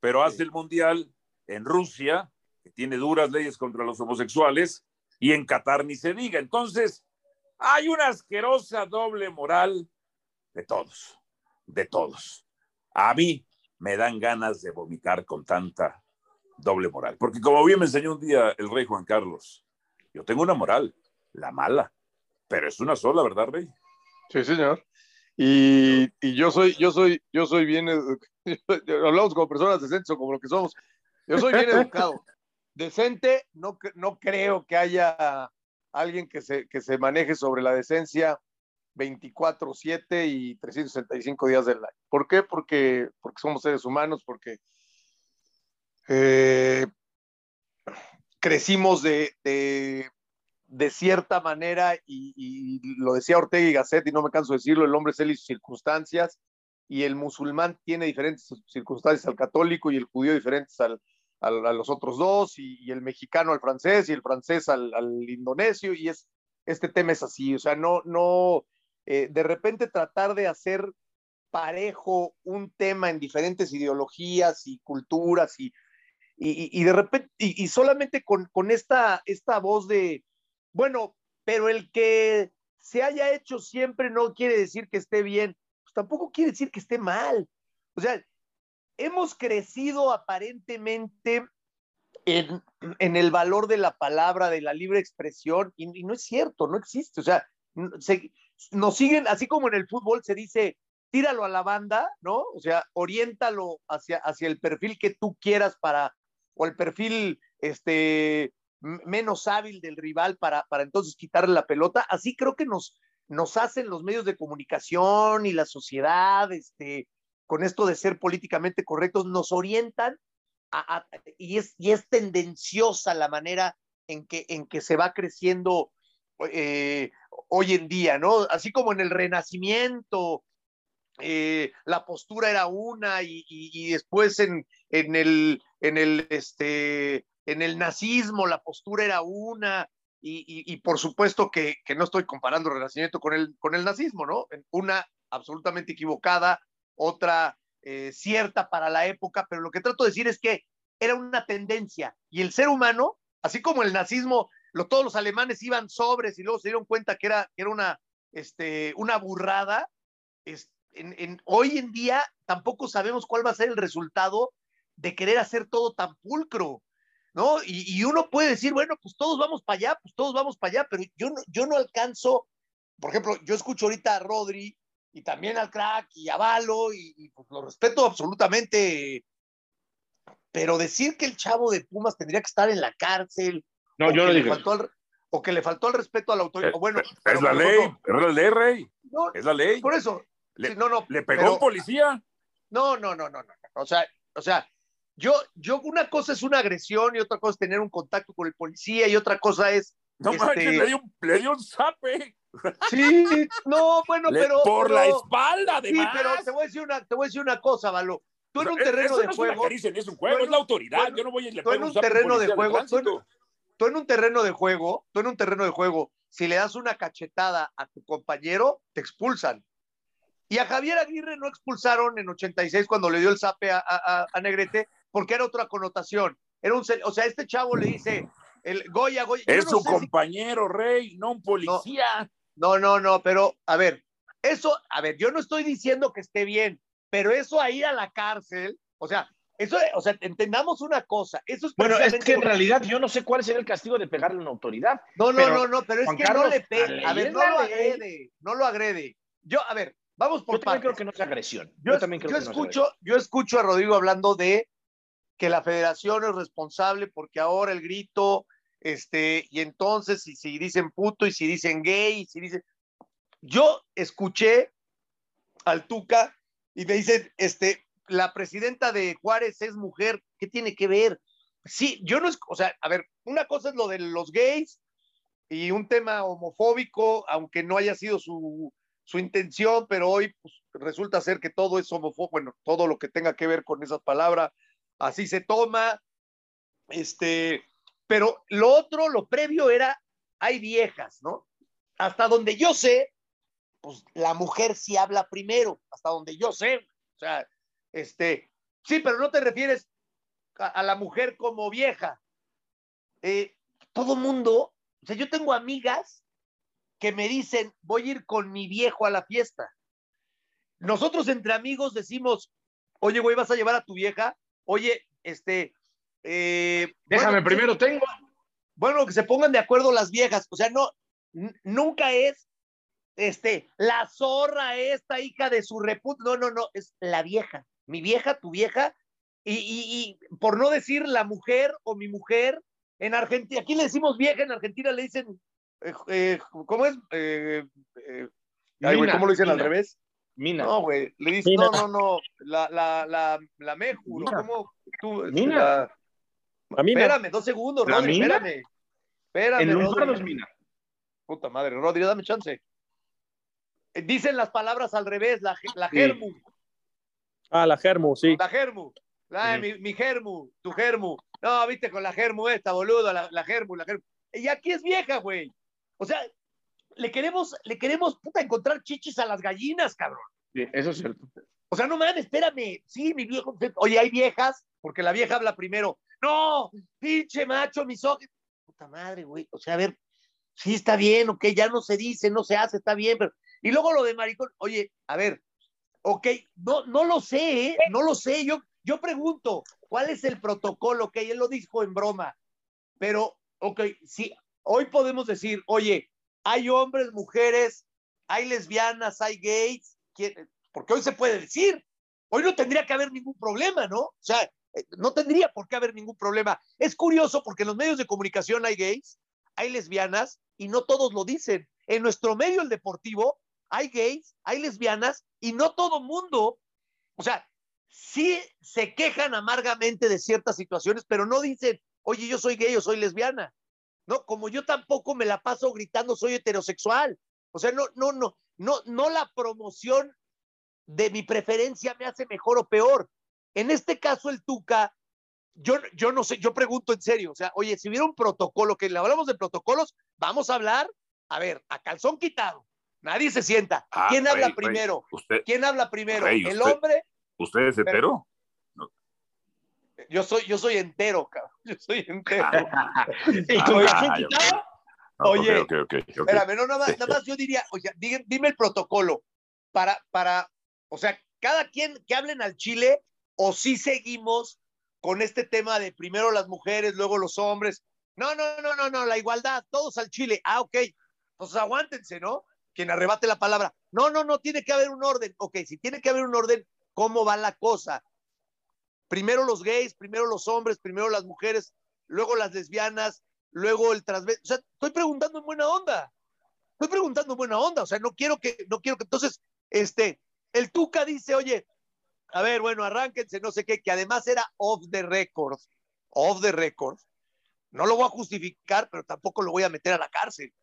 pero hace el mundial en Rusia, que tiene duras leyes contra los homosexuales, y en Qatar ni se diga. Entonces, hay una asquerosa doble moral de todos, de todos. A mí me dan ganas de vomitar con tanta doble moral. Porque como bien me enseñó un día el rey Juan Carlos, yo tengo una moral, la mala, pero es una sola, ¿verdad, rey? Sí, señor. Y, yo soy, yo soy, yo soy bien, hablamos como personas decentes o como lo que somos. Yo soy bien educado. Decente, no, no creo que haya alguien que se, que se maneje sobre la decencia 24/7 y 365 días del año. ¿Por qué? Porque, porque somos seres humanos, porque eh, crecimos de, de, cierta manera, y, lo decía Ortega y Gasset, y no me canso de decirlo, el hombre es él y sus circunstancias, y el musulmán tiene diferentes circunstancias al católico y el judío diferentes al, a los otros dos, y, y, el mexicano al francés y el francés al, al, indonesio, y es, este tema es así, o sea, no, no, eh, de repente tratar de hacer parejo un tema en diferentes ideologías y culturas y y, de repente, y, solamente con, con, esta, esta voz de, bueno, pero el que se haya hecho siempre no quiere decir que esté bien, pues tampoco quiere decir que esté mal. O sea, hemos crecido aparentemente en, en el valor de la palabra, de la libre expresión, y, y no es cierto, no existe. O sea, se, nos siguen, así como en el fútbol se dice, tíralo a la banda, ¿no? O sea, oriéntalo hacia, hacia el perfil que tú quieras para, o el perfil este, menos hábil del rival para, para entonces quitarle la pelota. Así creo que nos, nos hacen los medios de comunicación y la sociedad, este, con esto de ser políticamente correctos, nos orientan y, es, y es tendenciosa la manera en que, en que se va creciendo eh, hoy en día, ¿no? Así como en el Renacimiento, eh, la postura era una y, y, y después en, en, el, en, el, este, en el nazismo la postura era una y, y por supuesto que, que, no estoy comparando el renacimiento con el, con el nazismo, ¿no? Una absolutamente equivocada, otra eh, cierta para la época, pero lo que trato de decir es que era una tendencia y el ser humano, así como el nazismo, lo, todos los alemanes iban sobres y luego se dieron cuenta que era, que era una, este, una burrada, es, en, en, hoy en día tampoco sabemos cuál va a ser el resultado de querer hacer todo tan pulcro, ¿no? Y, y, uno puede decir, bueno, pues todos vamos para allá, pues todos vamos para allá, pero yo no, yo no alcanzo, por ejemplo, yo escucho ahorita a Rodri y también al crack y a Valo y, y pues lo respeto absolutamente, pero decir que el chavo de Pumas tendría que estar en la cárcel, no, yo no dije. Al, o que le faltó el respeto a la autoridad, Eh, bueno, es la ley, es la ley, Rey, no, es la ley. Por eso, Le, no, no, ¿Le pegó pero, un policía? No, no, no, no, no, o sea, o sea, yo, yo, una cosa es una agresión y otra cosa es tener un contacto con el policía y otra cosa es. No este... manches, le dio, un, le dio un zape. Sí, no, bueno, le, pero. Por pero, la espalda, además. Sí, pero te voy a decir una, te voy a decir una cosa, Valo. Tú en un terreno de juego. Es, un juego, es la autoridad. Tú, yo no voy a tú en un terreno de juego. Tú en un terreno de juego, tú en un terreno de juego, si le das una cachetada a tu compañero, te expulsan. Y a Javier Aguirre no expulsaron en 86 cuando le dio el zape a, a, a Negrete, porque era otra connotación. Era un, o sea, este chavo le dice, el Goya, Goya. Es no su compañero, si... Rey, no un policía. No, no, no, pero a ver, eso, a ver, yo no estoy diciendo que esté bien, pero eso a ir a la cárcel, o sea, eso, o sea, entendamos una cosa. Eso es bueno, es que en realidad yo no sé cuál sería el castigo de pegarle a una autoridad. No, no, pero, no, no, pero es Juan que Carlos, no le pega. A ver, no lo agrede, no lo agrede. Yo, a ver, vamos por Yo también creo que no es agresión. Yo, yo también creo yo que escucho, no es yo escucho a Rodrigo hablando de que la federación es responsable porque ahora el grito, este, y entonces, y si dicen puto, y si dicen gay, y si dicen. Yo escuché al Tuca y me dicen, este, la presidenta de Juárez es mujer, ¿qué tiene que ver? Sí, yo no es, o sea, a ver, una cosa es lo de los gays y un tema homofóbico, aunque no haya sido su, su intención, pero hoy pues, resulta ser que todo es homofóbico, bueno, todo lo que tenga que ver con esas palabras, así se toma, este, pero lo otro, lo previo era, hay viejas, ¿no? Hasta donde yo sé, pues la mujer sí habla primero, hasta donde yo sé, o sea, este, sí, pero no te refieres a, la mujer como vieja. Eh, todo mundo, o sea, yo tengo amigas que me dicen, voy a ir con mi viejo a la fiesta. Nosotros entre amigos decimos, Oye, güey, ¿vas a llevar a tu vieja? Oye, este... eh, Déjame bueno, primero, tengo. Bueno, que se pongan de acuerdo las viejas. O sea, no, nunca es este, la zorra esta hija de su reput. No, no, no, es la vieja. Mi vieja, tu vieja. Y, y- y por no decir la mujer o mi mujer, en Argentina, aquí le decimos vieja, en Argentina le dicen, eh, eh, ¿cómo es? Eh, eh, ay, güey, Mina, ¿Cómo lo dicen al mina. revés? Mina. No, güey, le Mina. no, no, no, la, la, la, la Meju, ¿no? Mina. ¿Cómo? Tú, este, Mina. la- A mí me- Espérame, dos segundos, ¿La Rodri, mina? espérame. Espérame, en Rodri. Es Mina. Puta madre, Rodri, dame chance. Eh, Dicen las palabras al revés, la, la Sí. germu, Ah, la Germu, sí. la germu, la, mi, mi germu, tu germu. No, viste con la germu esta, boludo, la, la germu, la germu. Y aquí es vieja, güey. O sea, le queremos, le queremos, puta, encontrar chichis a las gallinas, cabrón. Sí, eso es cierto. O sea, no mames, espérame. Sí, mi viejo. Oye, hay viejas, porque la vieja habla primero. No, pinche macho, misógino. Puta madre, güey. O sea, a ver, sí está bien, ok, ya no se dice, no se hace, está bien, pero. Y luego lo de maricón, oye, a ver, ok, no, no lo sé, ¿eh? no lo sé. Yo, yo pregunto, ¿cuál es el protocolo? Ok, él lo dijo en broma, pero, ok, sí, hoy podemos decir, oye, hay hombres, mujeres, hay lesbianas, hay gays, ¿quién- porque hoy se puede decir. Hoy no tendría que haber ningún problema, ¿no? O sea, eh, no tendría por qué haber ningún problema. Es curioso porque en los medios de comunicación hay gays, hay lesbianas y no todos lo dicen. En nuestro medio, el deportivo, hay gays, hay lesbianas y no todo mundo, o sea, sí se quejan amargamente de ciertas situaciones, pero no dicen, oye, yo soy gay o soy lesbiana. No, como yo tampoco me la paso gritando soy heterosexual. O sea, no, no, no, no, no la promoción de mi preferencia me hace mejor o peor. En este caso, el Tuca, yo, yo no sé, yo pregunto en serio, o sea, oye, si hubiera un protocolo, que le hablamos de protocolos, vamos a hablar, a ver, a calzón quitado, nadie se sienta. Ah, ¿Quién habla primero? ¿Usted, ¿Quién habla primero? Güey, ¿El usted- hombre? ¿Usted es hetero? Yo soy, yo soy entero, cabrón. Yo soy entero. ¿Y con Ah, ya, quitado? No, Oye, ok, ok, ok, ok. Espérame, no, nada nada más yo diría, oye, dime, dime el protocolo para, para, o sea, cada quien que hablen al Chile o si seguimos con este tema de primero las mujeres, luego los hombres. No, no, no, no, no, la igualdad, todos al Chile. Ah, ok, pues aguántense, ¿no? Quien arrebate la palabra. No, no, no, tiene que haber un orden. Ok, si tiene que haber un orden, ¿cómo va la cosa? Primero los gays, primero los hombres, primero las mujeres, luego las lesbianas, luego el transvesti. O sea, estoy preguntando en buena onda. Estoy preguntando en buena onda. O sea, no quiero que, no quiero que. Entonces, este, el Tuca dice, oye, a ver, bueno, arránquense, no sé qué, que además era off the record. Off the record. No lo voy a justificar, pero tampoco lo voy a meter a la cárcel.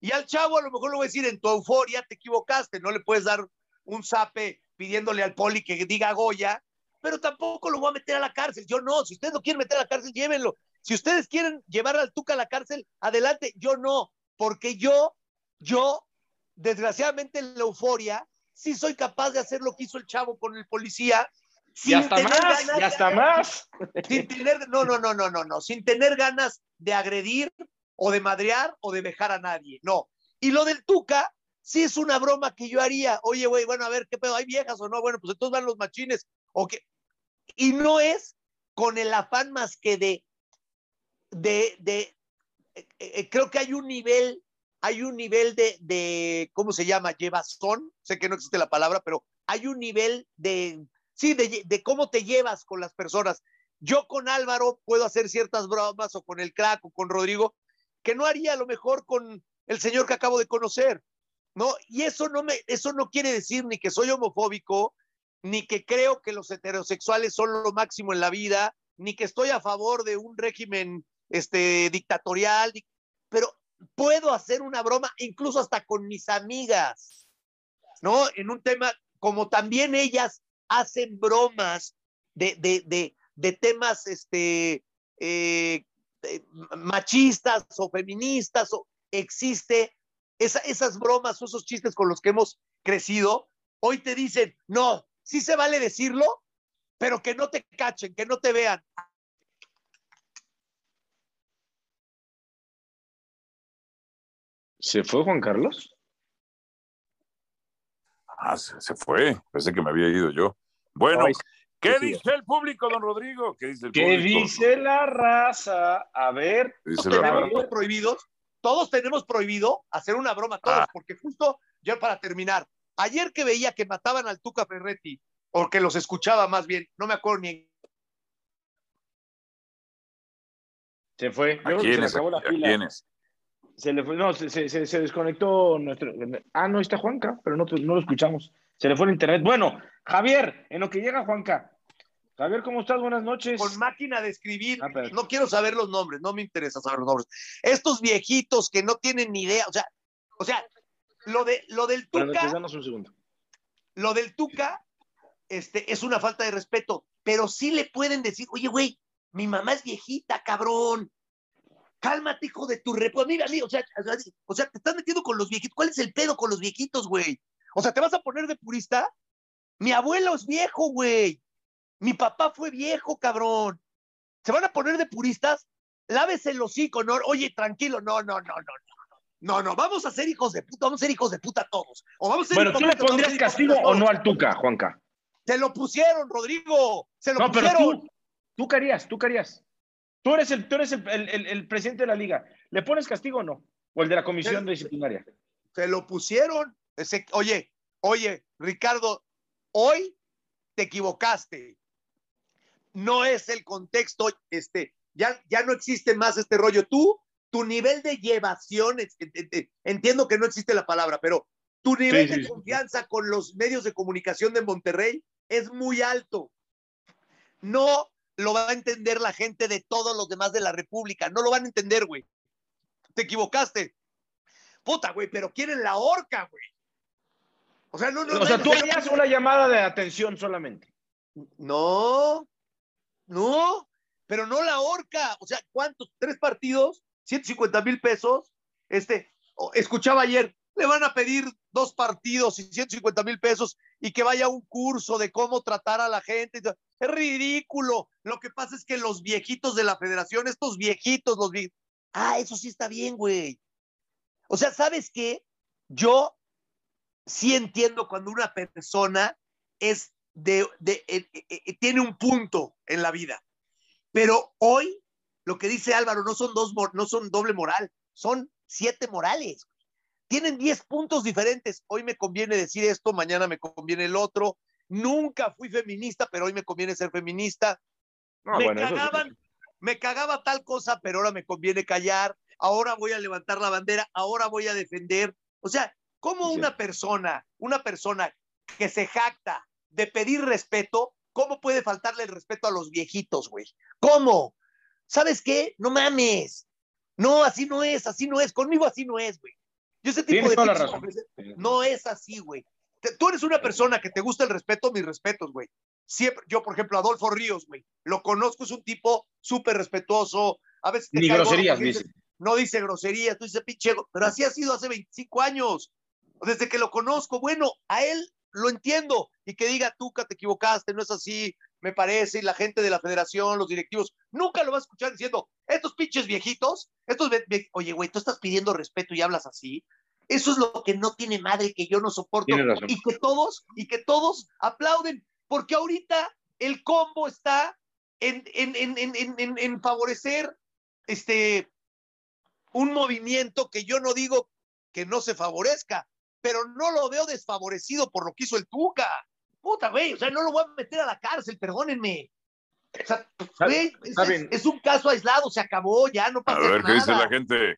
Y al chavo a lo mejor le voy a decir, en tu euforia te equivocaste, no le puedes dar un zape pidiéndole al poli que diga Goya, pero tampoco lo voy a meter a la cárcel. Yo no, si ustedes lo quieren meter a la cárcel, llévenlo. Si ustedes quieren llevar al Tuca a la cárcel, adelante. Yo no, porque yo, yo, desgraciadamente en la euforia, sí soy capaz de hacer lo que hizo el chavo con el policía. Y sin hasta tener más, ganas y de- hasta más. sin tener, no, no, no, no, no, no, sin tener ganas de agredir o de madrear o de dejar a nadie, no. Y lo del Tuca, sí es una broma que yo haría. Oye, güey, bueno, a ver, ¿qué pedo? ¿Hay viejas o no? Bueno, pues entonces van los machines. O qué. Y no es con el afán más que de, de, de eh, eh, creo que hay un nivel, hay un nivel de, de, ¿cómo se llama? Llevazón, sé que no existe la palabra, pero hay un nivel de, sí, de, de cómo te llevas con las personas. Yo con Álvaro puedo hacer ciertas bromas o con el crack o con Rodrigo que no haría lo mejor con el señor que acabo de conocer, ¿no? Y eso no me, eso no quiere decir ni que soy homofóbico, ni que creo que los heterosexuales son lo máximo en la vida, ni que estoy a favor de un régimen este, dictatorial, di- pero puedo hacer una broma incluso hasta con mis amigas, ¿no? En un tema, como también ellas hacen bromas de, de, de, de temas este, eh, eh, machistas o feministas, o existe esa- esas bromas esos chistes con los que hemos crecido, hoy te dicen, no, sí se vale decirlo, pero que no te cachen, que no te vean. ¿Se fue Juan Carlos? Ah, se, se fue. Pensé que me había ido yo. Bueno, Ay, ¿Qué Sí, sí. dice el público, don Rodrigo? ¿Qué dice el ¿Qué público? dice la raza? A ver. ¿Qué dice Todos la tenemos raza? prohibidos, todos tenemos prohibido hacer una broma, todos, Ah. porque justo, yo para terminar, ayer que veía que mataban al Tuca Ferretti, o que los escuchaba más bien, no me acuerdo ni en Se fue. Yo ¿A creo que se acabó la ¿A pila. quiénes? Se le fue, no, se, se- se- se desconectó nuestro. Ah, no, está Juanca, pero no, no lo escuchamos. Se le fue el internet. Bueno, Javier, en lo que llega Juanca. Javier, ¿cómo estás? Buenas noches. con máquina de escribir. Ah, pero- No quiero saber los nombres, no me interesa saber los nombres. Estos viejitos que no tienen ni idea, o sea, o sea, lo de lo del Tuca, un segundo. lo del Tuca, este, es una falta de respeto, pero sí le pueden decir, oye, güey, mi mamá es viejita, cabrón. Cálmate, hijo de tu repo. Mira, mira, o sea, o sea, te estás metiendo con los viejitos. ¿Cuál es el pedo con los viejitos, güey? O sea, ¿te vas a poner de purista? Mi abuelo es viejo, güey. Mi papá fue viejo, cabrón. ¿Se van a poner de puristas? Lávese el hocico, no. Oye, tranquilo, no, no, no, no, no. No, no, vamos a ser hijos de puta, vamos a ser hijos de puta todos. O vamos a ser Bueno, ¿tú le pondrías castigo o no al Tuca, Juanca? Se lo pusieron, Rodrigo. Se lo No, pero pusieron. tú, tú qué harías, tú qué harías. Tú eres el, tú eres el, el- el- presidente de la liga. ¿Le pones castigo o no? O el de la comisión disciplinaria. Se lo pusieron. Ese- oye, oye, Ricardo, hoy te equivocaste. No es el contexto, este, ya, ya no existe más este rollo. Tú, tu nivel de llevación, en- en- entiendo que no existe la palabra, pero tu nivel Sí, sí, de confianza con los medios de comunicación de Monterrey es muy alto. No lo va a entender la gente de todos los demás de la República. No lo van a entender, güey. Te equivocaste. Puta, güey, pero quieren la horca, güey. O sea, no, no. O sea, no, tú harías una llamada de atención solamente. No, no, pero no la horca. O sea, ¿cuántos? ¿Tres partidos? ¿150 mil pesos? Este, escuchaba ayer, le van a pedir dos partidos y 150 mil pesos y que vaya un curso de cómo tratar a la gente. Es ridículo. Lo que pasa es que los viejitos de la federación, estos viejitos, los vie- Ah, eso sí está bien, güey. O sea, ¿sabes qué? Yo sí entiendo cuando una persona es de, de- eh, eh, eh, tiene un punto en la vida. Pero hoy, lo que dice Álvaro, no son dos, no son doble moral, son siete morales. Tienen diez puntos diferentes. Hoy me conviene decir esto, mañana me conviene el otro. Nunca fui feminista, pero hoy me conviene ser feminista. No, me bueno, eso sí. cagaban, me cagaba tal cosa, pero ahora me conviene callar. Ahora voy a levantar la bandera, ahora voy a defender. O sea, ¿cómo Sí. una persona, una persona que se jacta de pedir respeto, cómo puede faltarle el respeto a los viejitos, güey? ¿Cómo? ¿Sabes qué? No mames. No, así no es, así no es. Conmigo así no es, güey. Yo ese tipo Tienes de razón. no es así, güey. Tú eres una persona que te gusta el respeto, mis respetos, güey. Siempre, yo, por ejemplo, Adolfo Ríos, güey, lo conozco, es un tipo súper respetuoso. A veces te Ni groserías, dice. no dice groserías, tú dices pinche, go-", pero así ha sido hace 25 años, desde que lo conozco. Bueno, a él lo entiendo y que diga, Tuca, te equivocaste, no es así, me parece, y la gente de la federación, los directivos, nunca lo va a escuchar diciendo, estos pinches viejitos, estos, oye, güey, tú estás pidiendo respeto y hablas así. Eso es lo que no tiene madre, que yo no soporto. Y que todos, y que todos aplauden, porque ahorita el combo está en, en, en, en, en, en- en favorecer este, un movimiento que yo no digo que no se favorezca, pero no lo veo desfavorecido por lo que hizo el Tuca. Puta, güey, o sea, no lo voy a meter a la cárcel, perdónenme. O sea, güey, es, está es- bien. es un caso aislado, se acabó, ya no A pasa ver, ¿qué dice nada. la gente?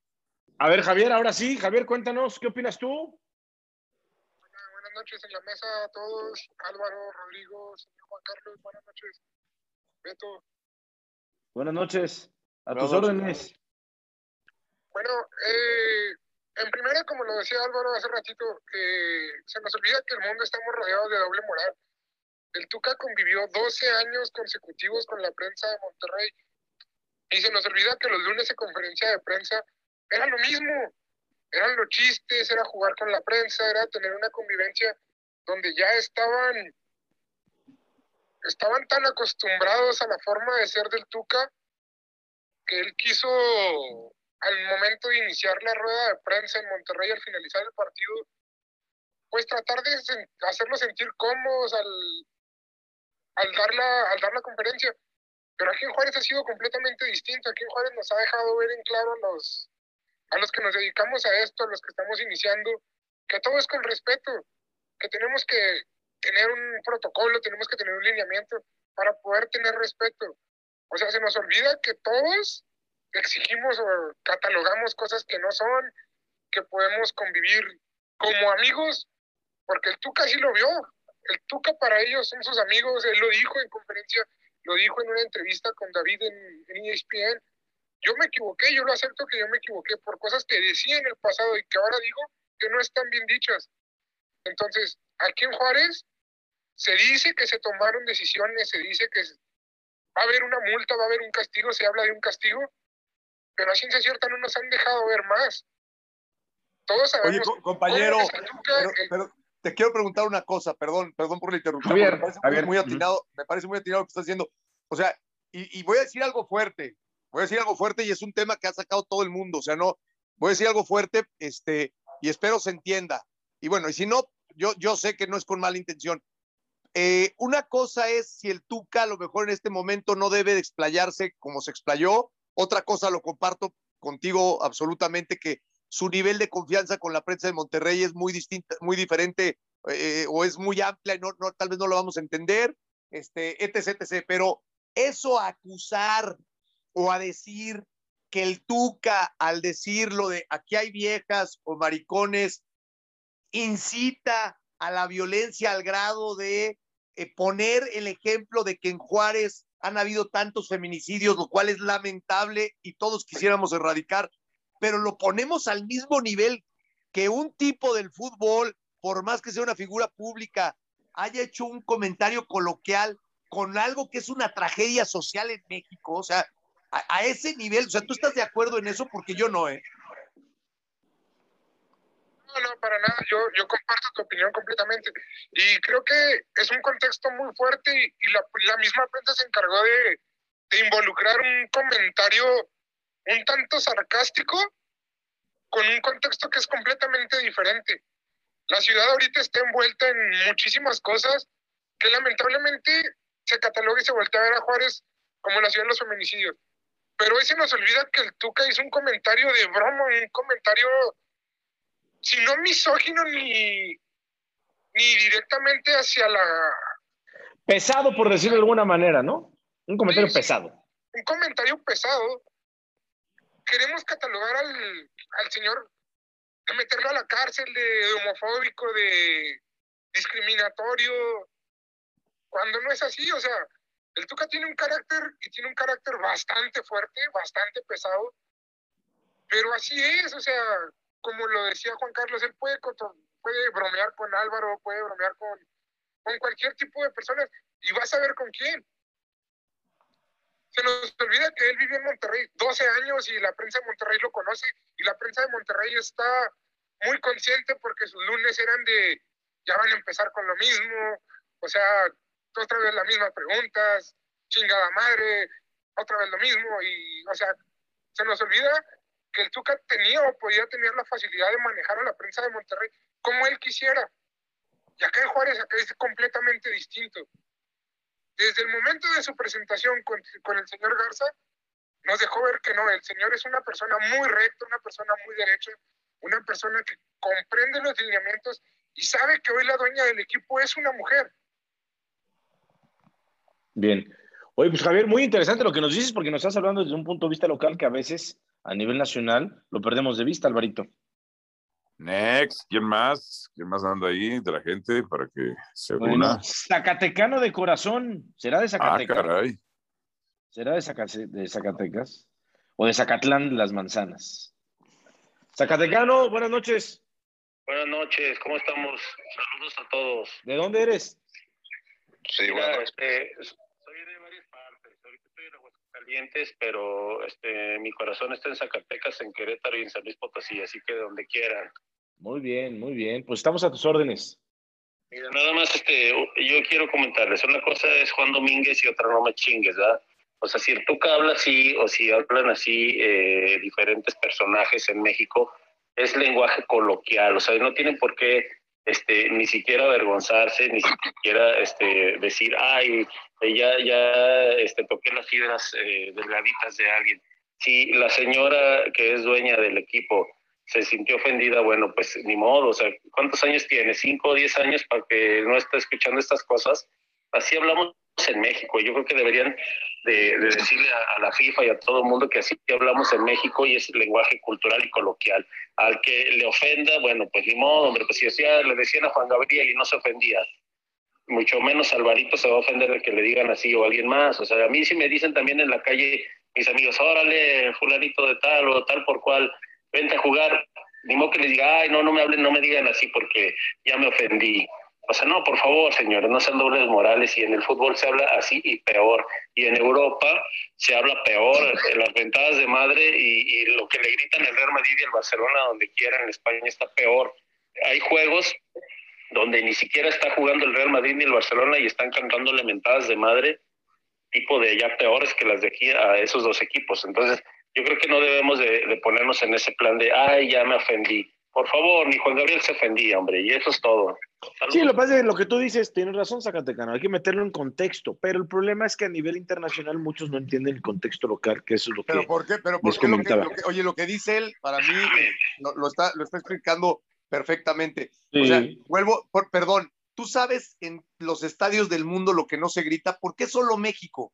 A ver, Javier, ahora sí. Javier, cuéntanos, ¿qué opinas tú? Buenas noches en la mesa a todos. Álvaro, Rodrigo, señor Juan Carlos, buenas noches. Beto. Buenas noches. A Buenas tus noches. órdenes. Bueno, eh, en primera, como lo decía Álvaro hace ratito, eh, se nos olvida que el mundo estamos rodeados de doble moral. El Tuca convivió 12 años consecutivos con la prensa de Monterrey y se nos olvida que los lunes de conferencia de prensa era lo mismo. Eran los chistes, era jugar con la prensa, era tener una convivencia donde ya estaban estaban tan acostumbrados a la forma de ser del Tuca que él quiso al momento de iniciar la rueda de prensa en Monterrey al finalizar el partido pues tratar de sen- sentir cómodos al al dar la, al dar la conferencia. Pero aquí en Juárez ha sido completamente distinto. Aquí en Juárez nos ha dejado ver en claro a los, a los que nos dedicamos a esto, a los que estamos iniciando, que todo es con respeto, que tenemos que tener un protocolo, tenemos que tener un lineamiento para poder tener respeto. O sea, se nos olvida que todos exigimos o catalogamos cosas que no son, que podemos convivir como amigos, porque el Tuca sí lo vio. El Tuca para ellos son sus amigos, él lo dijo en conferencia, lo dijo en una entrevista con David en, en ESPN. Yo me equivoqué, yo lo acepto que yo me equivoqué por cosas que decía en el pasado y que ahora digo que no están bien dichas. Entonces, aquí en Juárez se dice que se tomaron decisiones, se dice que va a haber una multa, va a haber un castigo, se habla de un castigo, pero a ciencia cierta no nos han dejado ver más. Todos sabemos. Oye, compañero, pero, te quiero preguntar una cosa, perdón, perdón por la interrupción. Javier, me parece Javier. muy atinado, me parece muy atinado lo que estás diciendo. O sea, y, y voy a decir algo fuerte, voy a decir algo fuerte y es un tema que ha sacado todo el mundo. O sea, no, voy a decir algo fuerte, este, y espero se entienda. Y bueno, y si no, yo, yo sé que no es con mala intención. Eh, una cosa es si el Tuca a lo mejor en este momento no debe de explayarse como se explayó. Otra cosa lo comparto contigo absolutamente que su nivel de confianza con la prensa de Monterrey es muy distinta, muy diferente eh, o es muy amplia y no, tal vez no lo vamos a entender, este, etc. Pero eso a acusar o a decir que el Tuca al decirlo de aquí hay viejas o maricones incita a la violencia al grado de eh, poner el ejemplo de que en Juárez han habido tantos feminicidios, lo cual es lamentable y todos quisiéramos erradicar, pero lo ponemos al mismo nivel que un tipo del fútbol, por más que sea una figura pública, haya hecho un comentario coloquial con algo que es una tragedia social en México, o sea, a, a ese nivel, o sea, ¿tú estás de acuerdo en eso? Porque yo no, ¿eh? No, no, para nada. Yo, yo comparto tu opinión completamente. Y creo que es un contexto muy fuerte y, la, misma prensa se encargó de, de, involucrar un comentario un tanto sarcástico con un contexto que es completamente diferente. La ciudad ahorita está envuelta en muchísimas cosas que lamentablemente se cataloga y se voltea a ver a Juárez como la ciudad de los feminicidios. Pero hoy se nos olvida que el Tuca hizo un comentario de broma, un comentario si no misógino ni, ni directamente hacia la... Pesado, por decirlo de alguna manera, ¿no? Un comentario sí, pesado. Un comentario pesado. Queremos catalogar al, al señor, de meterlo a la cárcel de homofóbico, de discriminatorio, cuando no es así, o sea, el Tuca tiene un carácter y tiene un carácter bastante fuerte, bastante pesado, pero así es, o sea, como lo decía Juan Carlos, él puede, puede bromear con Álvaro, puede bromear con, con cualquier tipo de personas y vas a ver con quién. Se nos olvida que él vivió en Monterrey 12 años y la prensa de Monterrey lo conoce y la prensa de Monterrey está muy consciente porque sus lunes eran de ya van a empezar con lo mismo, o sea, otra vez las mismas preguntas, chingada madre, otra vez lo mismo y, o sea, se nos olvida que el Tuca tenía o podía tener la facilidad de manejar a la prensa de Monterrey como él quisiera. Y acá en Juárez acá es completamente distinto. Desde el momento de su presentación con, con, el señor Garza, nos dejó ver que no, el señor es una persona muy recta, una persona muy derecha, una persona que comprende los lineamientos y sabe que hoy la dueña del equipo es una mujer. Bien. Oye, pues Javier, muy interesante lo que nos dices porque nos estás hablando desde un punto de vista local que a veces a nivel nacional lo perdemos de vista, Alvarito. Next, ¿quién más? ¿Quién más anda ahí de la gente para que se bueno, una? Zacatecano de corazón, ¿será de Zacatecas? Ah, caray. ¿Será de, Zacate de Zacatecas? ¿O de Zacatlán de las Manzanas? Zacatecano, buenas noches. Buenas noches, ¿cómo estamos? Saludos a todos. ¿De dónde eres? Sí, Mira, bueno. este, soy de varias partes. Ahorita estoy en Aguascalientes, pero este, mi corazón está en Zacatecas, en Querétaro y en San Luis Potosí, así que donde quieran. Muy bien, muy bien. Pues estamos a tus órdenes. Mira, nada más, este, yo quiero comentarles. Una cosa es Juan Domínguez y otra no me chingues, ¿verdad? O sea, si el Tuca habla así o si hablan así eh, diferentes personajes en México, es lenguaje coloquial. O sea, no tienen por qué este, ni siquiera avergonzarse, ni siquiera este, decir, ay, ya, ya este, toqué las fibras eh, delgaditas de alguien. Si la señora que es dueña del equipo se sintió ofendida, bueno, pues ni modo, o sea, ¿cuántos años tiene? ¿Cinco o diez años para que no esté escuchando estas cosas? Así hablamos en México. Yo creo que deberían de, decirle a, la FIFA y a todo el mundo que así hablamos en México y es lenguaje cultural y coloquial. Al que le ofenda, bueno, pues ni modo, hombre, pues si decía, le decían a Juan Gabriel y no se ofendía, mucho menos Alvarito se va a ofender de que le digan así o alguien más. O sea, a mí sí me dicen también en la calle mis amigos, órale, fulanito de tal o tal por cual, vente a jugar. Ni modo que le diga, ay, no, no me hablen, no me digan así porque ya me ofendí. O sea, no, por favor, señores, no sean dobles morales. Y en el fútbol se habla así y peor. Y en Europa se habla peor, las ventadas de madre y, lo que le gritan el Real Madrid y el Barcelona, donde quiera, en España está peor. Hay juegos donde ni siquiera está jugando el Real Madrid ni el Barcelona y están cantando lamentadas de madre, tipo de ya peores que las de aquí a esos dos equipos. Entonces, yo creo que no debemos de ponernos en ese plan de, ay, ya me ofendí por favor, ni Juan Gabriel se ofendía, hombre, y eso es todo. Sí, lo que pasa es que lo que tú dices, tienes razón, Zacatecano, hay que meterlo en contexto, pero el problema es que a nivel internacional muchos no entienden el contexto local, que eso es lo ¿Pero que. ¿Por qué? Pero ¿por qué lo que, oye, lo que dice él, para mí, lo, está, lo está explicando perfectamente. O sea, vuelvo, por, perdón, tú sabes en los estadios del mundo lo que no se grita, ¿por qué solo México?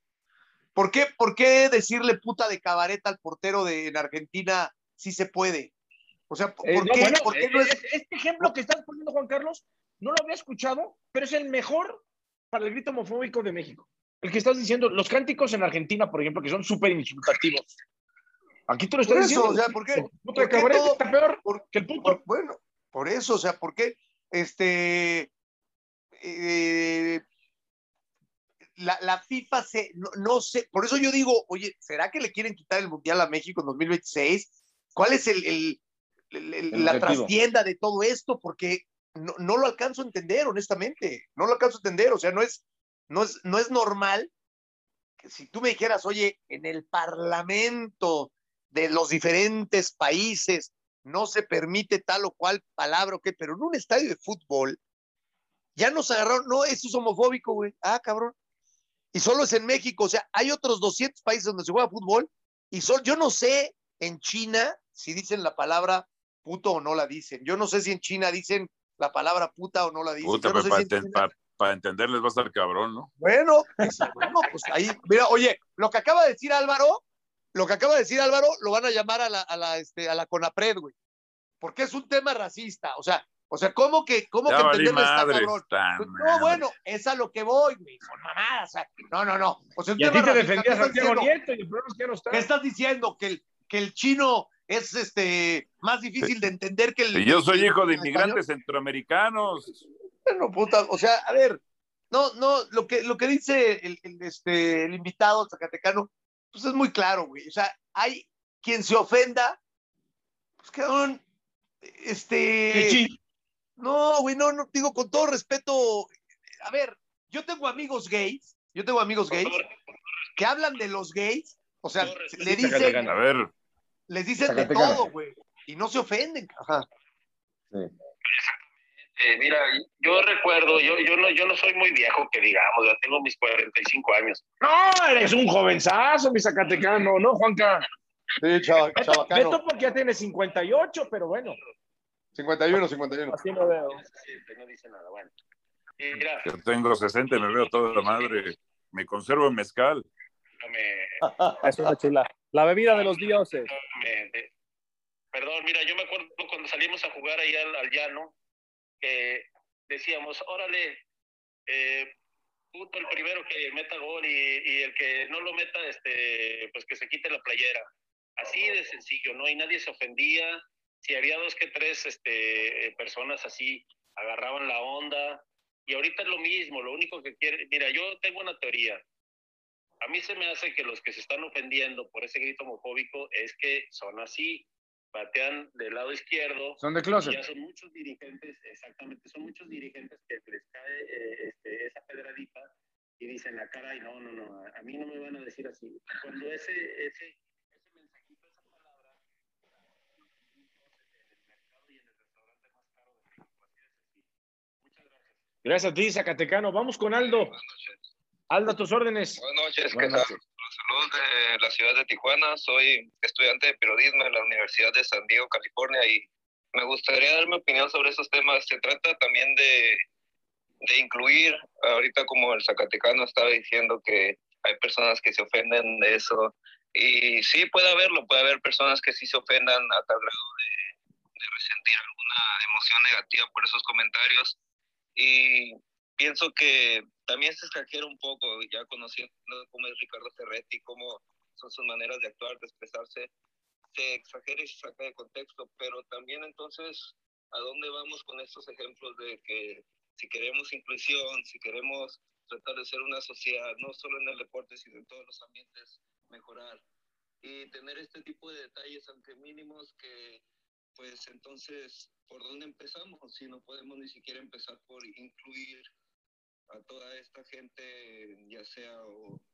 ¿Por qué, por qué decirle puta de cabaret al portero de en Argentina si se puede? O sea, ¿por, eh, qué, eh, no es... Este ejemplo que estás poniendo, Juan Carlos, no lo había escuchado, pero es el mejor para el grito homofóbico de México. El que estás diciendo, los cánticos en Argentina, por ejemplo, que son súper insultativos. Aquí tú lo estás diciendo. O sea, ¿por qué? ¿Por todo, está peor que el puto. bueno, por eso, o sea, ¿por qué? Este. Eh, la, la, FIFA se, no, no, sé, por eso yo digo, oye, ¿será que le quieren quitar el Mundial a México en 2026? ¿Cuál es el, el, la trastienda de todo esto, porque no, no, lo alcanzo a entender, honestamente, no lo alcanzo a entender, o sea, no es, no es, no es normal que si tú me dijeras, oye, en el parlamento de los diferentes países no se permite tal o cual palabra, o qué, pero en un estadio de fútbol ya nos agarraron, no, eso es homofóbico, güey, ah, cabrón. Y solo es en México, o sea, hay otros 200 países donde se juega fútbol y solo, yo no sé en China si dicen la palabra puto o no la dicen. Yo no sé si en China dicen la palabra puta o no la dicen. Puta, para, entenderles va a estar cabrón, ¿no? Bueno, pues, pues ahí, mira, oye, lo que acaba de decir Álvaro, lo que acaba de decir Álvaro, lo van a llamar a la, a la, este, a la CONAPRED, güey. Porque es un tema racista. O sea, o sea, ¿cómo que, cómo que entenderle está cabrón? Pues, no, bueno, es a lo que voy, güey. Son mamadas. O sea, no, no, no. O sea, y a ti te defendía Santiago Nieto y el problema es que no está. ¿Qué estás diciendo? Que el, que el chino es este más difícil de entender que el. Yo soy hijo de inmigrantes centroamericanos. Bueno, puta, o sea, a ver, no, no, lo que, lo que dice el, este, el invitado el zacatecano, pues es muy claro, güey. O sea, hay quien se ofenda, pues cabrón, este. No, güey, no, no, digo con todo respeto. A ver, yo tengo amigos gays, yo tengo amigos gays que hablan de los gays, o sea, le dicen. A ver les dicen de todo, güey, y no se ofenden. Ajá. Sí. mira, yo recuerdo, yo, yo, no, yo no soy muy viejo, que digamos, ya tengo mis 45 años. No, eres un jovenzazo, mi zacatecano, ¿no, Juanca? Sí, chaval, chavacano. Beto porque ya tiene 58, pero bueno. 51, 51. Así lo veo. No dice nada, bueno. Mira. Yo tengo 60 y me veo toda la madre. Me conservo en mezcal. Es una chula. La bebida de los dioses. Perdón, mira, yo me acuerdo cuando salimos a jugar ahí al, llano, que decíamos, órale, eh, puto el primero que meta gol y, el que no lo meta, este, pues que se quite la playera. Así de sencillo, ¿no? Y nadie se ofendía. Si había dos que tres este, personas así, agarraban la onda. Y ahorita es lo mismo, lo único que quiere, mira, yo tengo una teoría a mí se me hace que los que se están ofendiendo por ese grito homofóbico es que son así, batean del lado izquierdo. Son de closet. Ya son muchos dirigentes, exactamente, son muchos dirigentes que les cae eh, este, esa pedradita y dicen, la ah, cara y no, no, no, a mí no me van a decir así. Cuando ese, ese, ese mensajito, esa palabra, en el mercado y en el restaurante más caro de México, así de sencillo. Gracias a ti, Zacatecano. Vamos con Aldo. Aldo, tus órdenes. Buenas noches, ¿qué Buenas tal? Salud de la ciudad de Tijuana. Soy estudiante de periodismo en la Universidad de San Diego, California, y me gustaría dar mi opinión sobre esos temas. Se trata también de, de incluir, ahorita como el Zacatecano estaba diciendo que hay personas que se ofenden de eso, y sí puede haberlo, puede haber personas que sí se ofendan a tal grado de, de resentir alguna emoción negativa por esos comentarios. Y pienso que también se exagera un poco, ya conociendo cómo es Ricardo Ferretti, cómo son sus maneras de actuar, de expresarse, se exagera y se saca de contexto, pero también entonces, ¿a dónde vamos con estos ejemplos de que si queremos inclusión, si queremos tratar de ser una sociedad, no solo en el deporte, sino en todos los ambientes, mejorar? Y tener este tipo de detalles, aunque mínimos, que pues entonces, ¿por dónde empezamos? Si no podemos ni siquiera empezar por incluir a toda esta gente, ya sea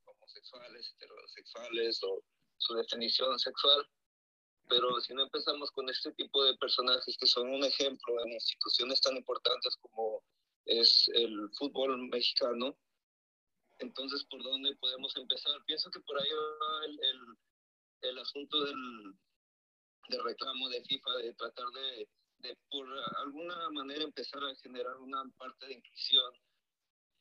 homosexuales, heterosexuales o su definición sexual. Pero si no empezamos con este tipo de personajes que son un ejemplo en instituciones tan importantes como es el fútbol mexicano, entonces ¿por dónde podemos empezar? Pienso que por ahí va el, el, el asunto del, del reclamo de FIFA, de tratar de, de por alguna manera empezar a generar una parte de inclusión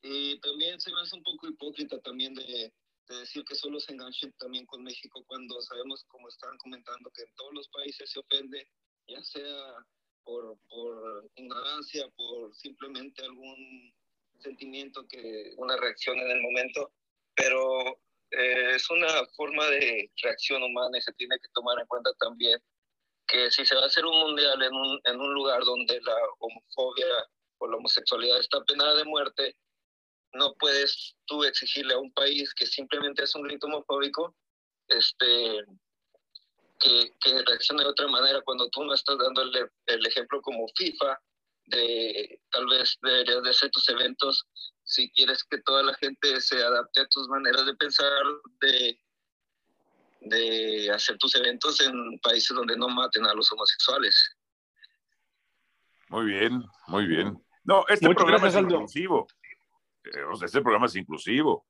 y también se me hace un poco hipócrita también de, de decir que solo se enganchen también con México cuando sabemos, como estaban comentando, que en todos los países se ofende, ya sea por, por ignorancia, por simplemente algún sentimiento, que una reacción en el momento, pero eh, es una forma de reacción humana y se tiene que tomar en cuenta también que si se va a hacer un mundial en un, en un lugar donde la homofobia o la homosexualidad está penada de muerte, no puedes tú exigirle a un país que simplemente es un grito homofóbico este, que, que reaccione de otra manera cuando tú no estás dando el, el ejemplo como FIFA de tal vez deberías de hacer tus eventos si quieres que toda la gente se adapte a tus maneras de pensar de, de hacer tus eventos en países donde no maten a los homosexuales. Muy bien, muy bien. No, este Muchas programa gracias, es Aldo. inclusivo. Eh, o sea, este programa es inclusivo.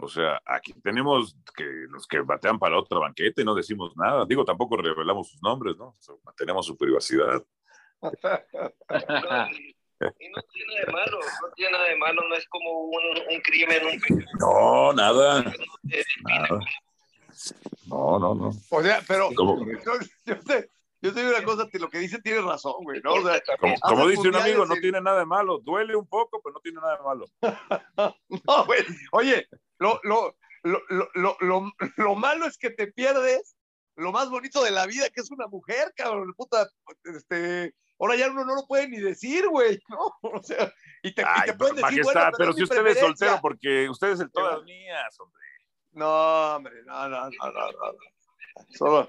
O sea, aquí tenemos que los que batean para otra banqueta y no decimos nada. Digo, tampoco revelamos sus nombres, ¿no? O sea, mantenemos su privacidad. No, y, no tiene nada de malo, no tiene nada de malo, no es como un, un crimen, un No, nada. eh, nada. No, no, no. O sea, pero yo, yo te, yo te digo una cosa, te- lo que dice tiene razón, güey, ¿no? O sea, Como, como dice un amigo, no en- tiene nada de malo. Duele un poco, pero no tiene nada de malo. no, güey. Oye, lo, lo, lo, lo, lo, lo, lo malo es que te pierdes lo más bonito de la vida, que es una mujer, cabrón, puta, este, ahora ya uno no lo puede ni decir, güey, ¿no? O sea, y te, y Ay, te pueden decir, majestad, bueno, pero si usted es soltero, porque usted es el todas mías, hombre. No, hombre, no, no, no, no, no. Solo,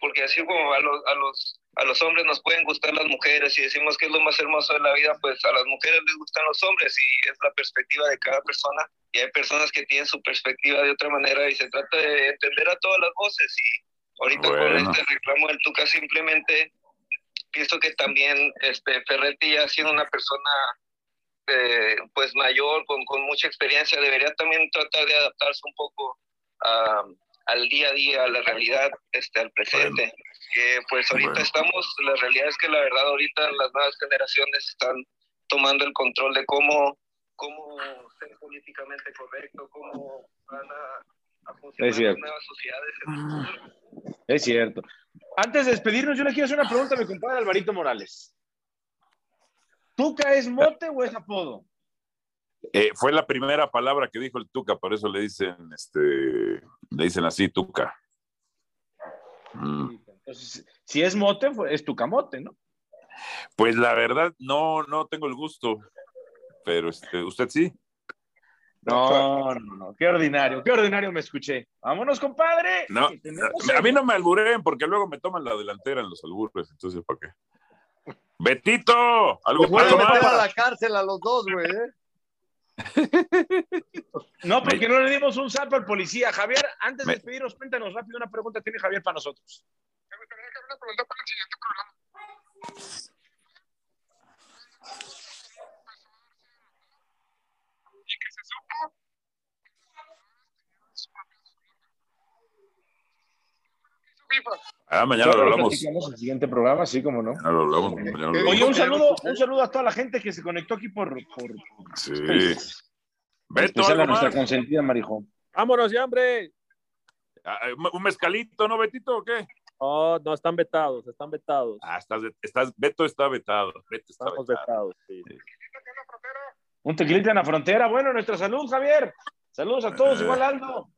porque así como a los, a, los, a los hombres nos pueden gustar las mujeres y decimos que es lo más hermoso de la vida, pues a las mujeres les gustan los hombres y es la perspectiva de cada persona. Y hay personas que tienen su perspectiva de otra manera y se trata de entender a todas las voces. Y ahorita Bueno. con este reclamo del Tuca simplemente pienso que también este Ferretti ya siendo una persona eh, pues mayor, con, con mucha experiencia, debería también tratar de adaptarse un poco a, al día a día, a la realidad, este, al presente. Que pues ahorita Bueno. estamos, la realidad es que la verdad ahorita las nuevas generaciones están tomando el control de cómo, cómo ser políticamente correcto, cómo van a, a funcionar las nuevas sociedades en el futuro. Es cierto. Antes de despedirnos, yo le quiero hacer una pregunta a mi compadre Alvarito Morales. ¿Tuca es mote o es apodo? Eh, fue la primera palabra que dijo el Tuca, por eso le dicen, este, le dicen así, Tuca. Mm. Entonces, si es mote, fue- es tucamote, ¿no? Pues la verdad, no, no tengo el gusto, pero este, usted sí. No, no, no. Qué ordinario, qué ordinario me escuché. Vámonos, compadre. No, a mí no me alburen porque luego me toman la delantera en los albures, entonces ¿para qué? Betito, algo pueden meter a la cárcel a los dos, güey, ¿eh? No, porque no le dimos un salto al policía. Javier, antes de despedirnos, cuéntanos rápido una pregunta tiene Javier para nosotros. Me gustaría dejar una pregunta para el siguiente programa. Y que se supo Ah, mañana lo hablamos. el siguiente programa, sí, como no. Mañana lo hablamos. mañana lo Oye, un saludo, un saludo a toda la gente que se conectó aquí por, por, Sí. Beto, especial a algo nuestra más. consentida Marijo. Vámonos ya, hombre. Ah, ¿Un mezcalito, no, Betito, o qué? Oh, no, están vetados, están vetados. Ah, estás, estás, Beto está vetado. Beto está Estamos vetado. vetados, sí. Un tequilita en la frontera. Bueno, nuestra salud, Javier. Saludos a todos, Eh. igual Aldo.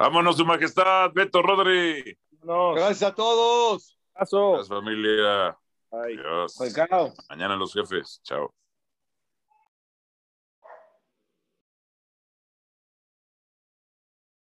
Vámonos, su majestad, Beto Rodri. Nos. Gracias a todos. Gracias, familia. Ay. Adiós. Mañana los jefes. Chao.